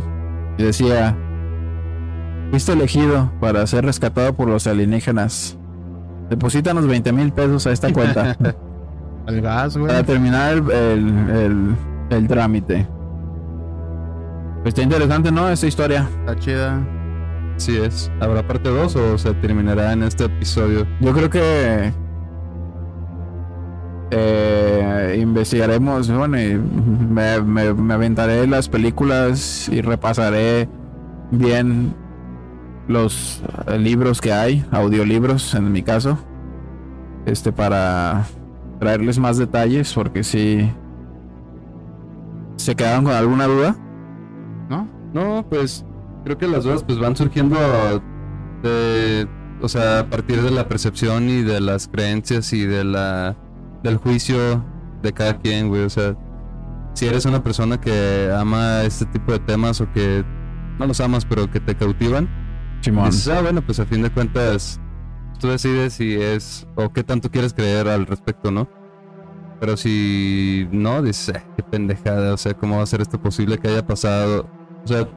y decía: Fuiste elegido para ser rescatado por los alienígenas. Deposítanos 20 mil pesos a esta cuenta Al gas, güey. para terminar el, el- el- el trámite. Pues está interesante, ¿no? Esta historia. Está chida. Así es. ¿Habrá parte 2 o se terminará en este episodio? Yo creo que eh, investigaremos, bueno, y me, me- me aventaré las películas y repasaré bien los eh, libros que hay, audiolibros en mi caso, este para traerles más detalles, porque si se quedaron con alguna duda. ¿No? No, pues creo que las dudas pues van surgiendo de, o sea, a partir de la percepción y de las creencias y de la del juicio de cada quien, güey, o sea, si eres una persona que ama este tipo de temas o que no los amas pero que te cautivan, Simón. dices, ah, bueno, pues a fin de cuentas tú decides si es o qué tanto quieres creer al respecto, ¿no? Pero si no, dices, "Eh, qué pendejada, o sea, ¿cómo va a ser esto posible que haya pasado? O sea,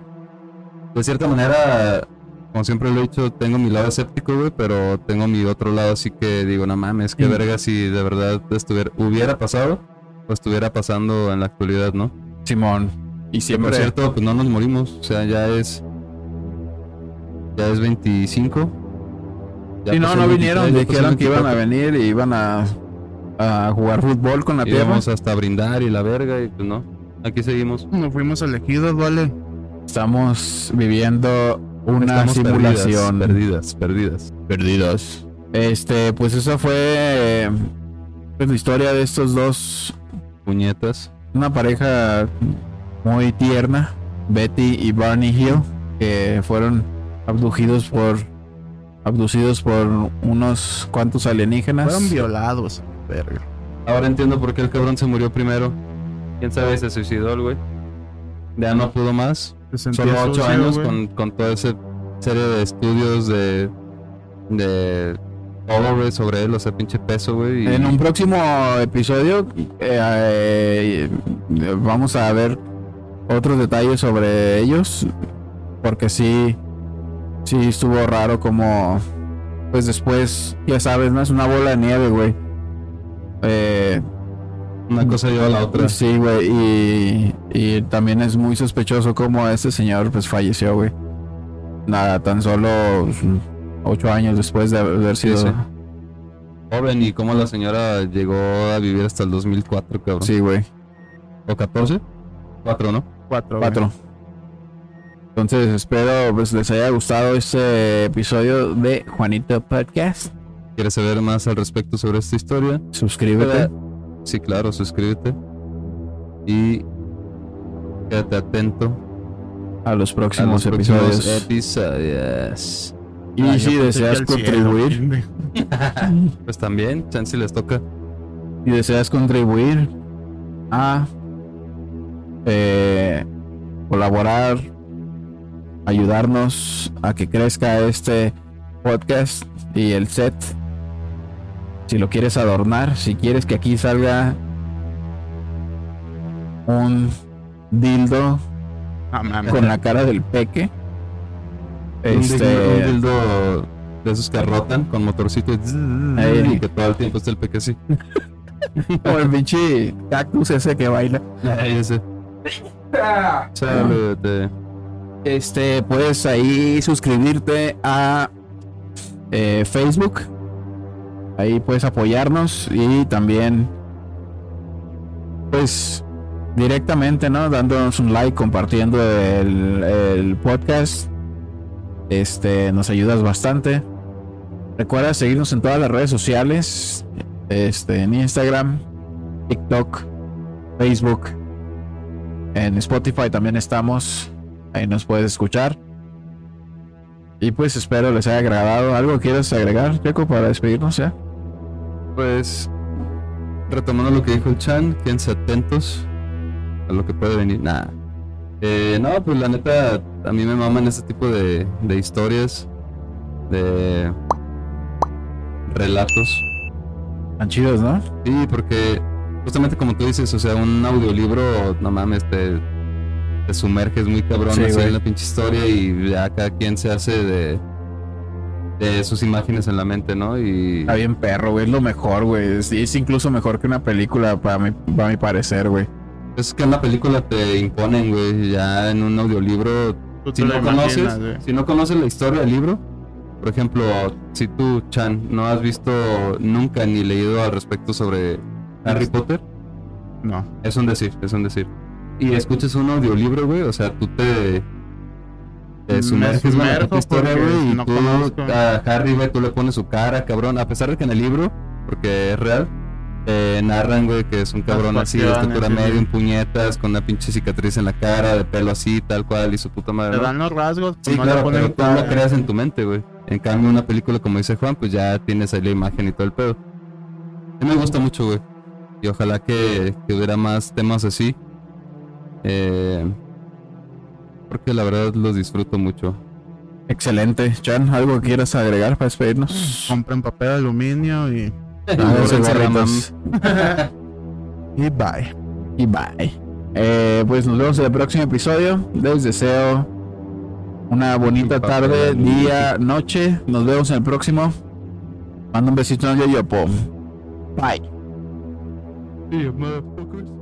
de cierta manera, como siempre lo he dicho, tengo mi lado escéptico, güey, pero tengo mi otro lado así que digo, no mames, qué Sí. verga si de verdad estuviera, hubiera pasado o estuviera pasando en la actualidad, ¿no? Simón. Y Que siempre. por cierto, pues no nos morimos, o sea, ya es. Ya es 25. Ya Sí, no, no vinieron, 23, ya pasó dijeron que iban a 24. venir y iban a, a jugar fútbol con la tierra. Íbamos hasta brindar y la verga, y pues no. Aquí seguimos. No fuimos elegidos, vale. Estamos viviendo una Estamos simulación. Perdidas, perdidas. Perdidos. Este, pues esa fue pues, la historia de estos dos. Puñetas. Una pareja muy tierna, Betty y Barney Hill, que fueron abducidos por abducidos por unos cuantos alienígenas. Fueron violados, verga. Ahora entiendo por qué el cabrón se murió primero. Quién sabe, se suicidó el güey. Ya no pudo más. Solo ocho sucio, años con, con toda esa serie de estudios de. de. todo, güey, sobre él, o sea, pinche peso, güey. y- En un próximo episodio eh, eh, vamos a ver otros detalles sobre ellos. Porque sí, sí estuvo raro como, pues después, ya sabes, ¿no? Es una bola de nieve, güey. Eh, una cosa lleva a la otra. Sí, güey, y, y también es muy sospechoso como este señor, pues falleció, güey. Nada, tan solo pues, ocho años después de haber sido... Sí, sí. Joven, y cómo la señora llegó a vivir hasta el 2004, cabrón. Sí, güey. ¿O 14? 4, ¿no? 4. 4. Entonces espero pues les haya gustado este episodio de Juanito Podcast. ¿Quieres saber más al respecto sobre esta historia? Suscríbete. Sí, claro, suscríbete. Y quédate atento a los a próximos los próximos episodios. episodios. y Ah, si deseas contribuir. Pues también, chance les toca. si deseas contribuir a eh, colaborar, ayudarnos a que crezca este podcast y el set. Si lo quieres adornar, si quieres que aquí salga un dildo Ah, mames. con la cara del peque. Un dildo- Este, un dildo de esos que rotan con motorcito y, Ahí. y que todo el tiempo está el peque así. como el pinche cactus ese que baila. Ahí ese. Chale, te- Este, puedes ahí suscribirte a eh, Facebook. Ahí puedes apoyarnos y también, pues, directamente, ¿no? Dándonos un like, compartiendo el, el podcast. Este, nos ayudas bastante. Recuerda seguirnos en todas las redes sociales. Este, en Instagram, TikTok, Facebook. En Spotify también estamos. Ahí nos puedes escuchar. Y pues espero les haya agradado. ¿Algo quieres agregar, Checo, para despedirnos ya? Pues, retomando lo que dijo el Chan, quédense atentos a lo que puede venir. Nada. Eh, no, pues la neta, a mí me maman este tipo de, de historias, de relatos. Tan chidos, ¿no? Sí, porque justamente como tú dices, o sea, un audiolibro, no mames, te, te sumerges muy cabrón Sí, así en la pinche historia y ya cada quien se hace de, de sus imágenes en la mente, ¿no? Y Está bien perro, güey. Es lo mejor, güey. Es, es incluso mejor que una película, para mi, para mi parecer, güey. es que en la película te imponen, güey, ya en un audiolibro, si no conoces, imaginas, si no conoces la historia del libro, por ejemplo, si tú, Chan, no has visto nunca ni leído al respecto sobre Harry Potter, No. Es un decir, es un decir. Y escuchas un audiolibro, güey, o sea, tú te, te Me sumerges en la historia, güey, y no tú conozco. a Harry, güey, tú le pones su cara, cabrón, a pesar de que en el libro, porque es real, te narran, güey, que es un cabrón así, de estatura media, en puñetas, con una pinche cicatriz en la cara, de pelo así, tal cual, y su puta madre, Te ¿no? dan los rasgos, Sí, no claro, ponen pero tú cara. lo creas en tu mente, güey. En cambio, una película, como dice Juan, pues ya tienes ahí la imagen y todo el pedo. A mí me gusta mucho, güey. Y ojalá que, que hubiera más temas así. Eh, porque la verdad los disfruto mucho. Excelente. Chan, ¿algo que quieras agregar para despedirnos? Compren papel de aluminio y, y bye. Y bye. Eh, pues nos vemos en el próximo episodio. Les deseo una bonita tarde, día, noche. Nos vemos en el próximo. Manda un besito en el yoyopo. Bye. Yeah, motherfuckers.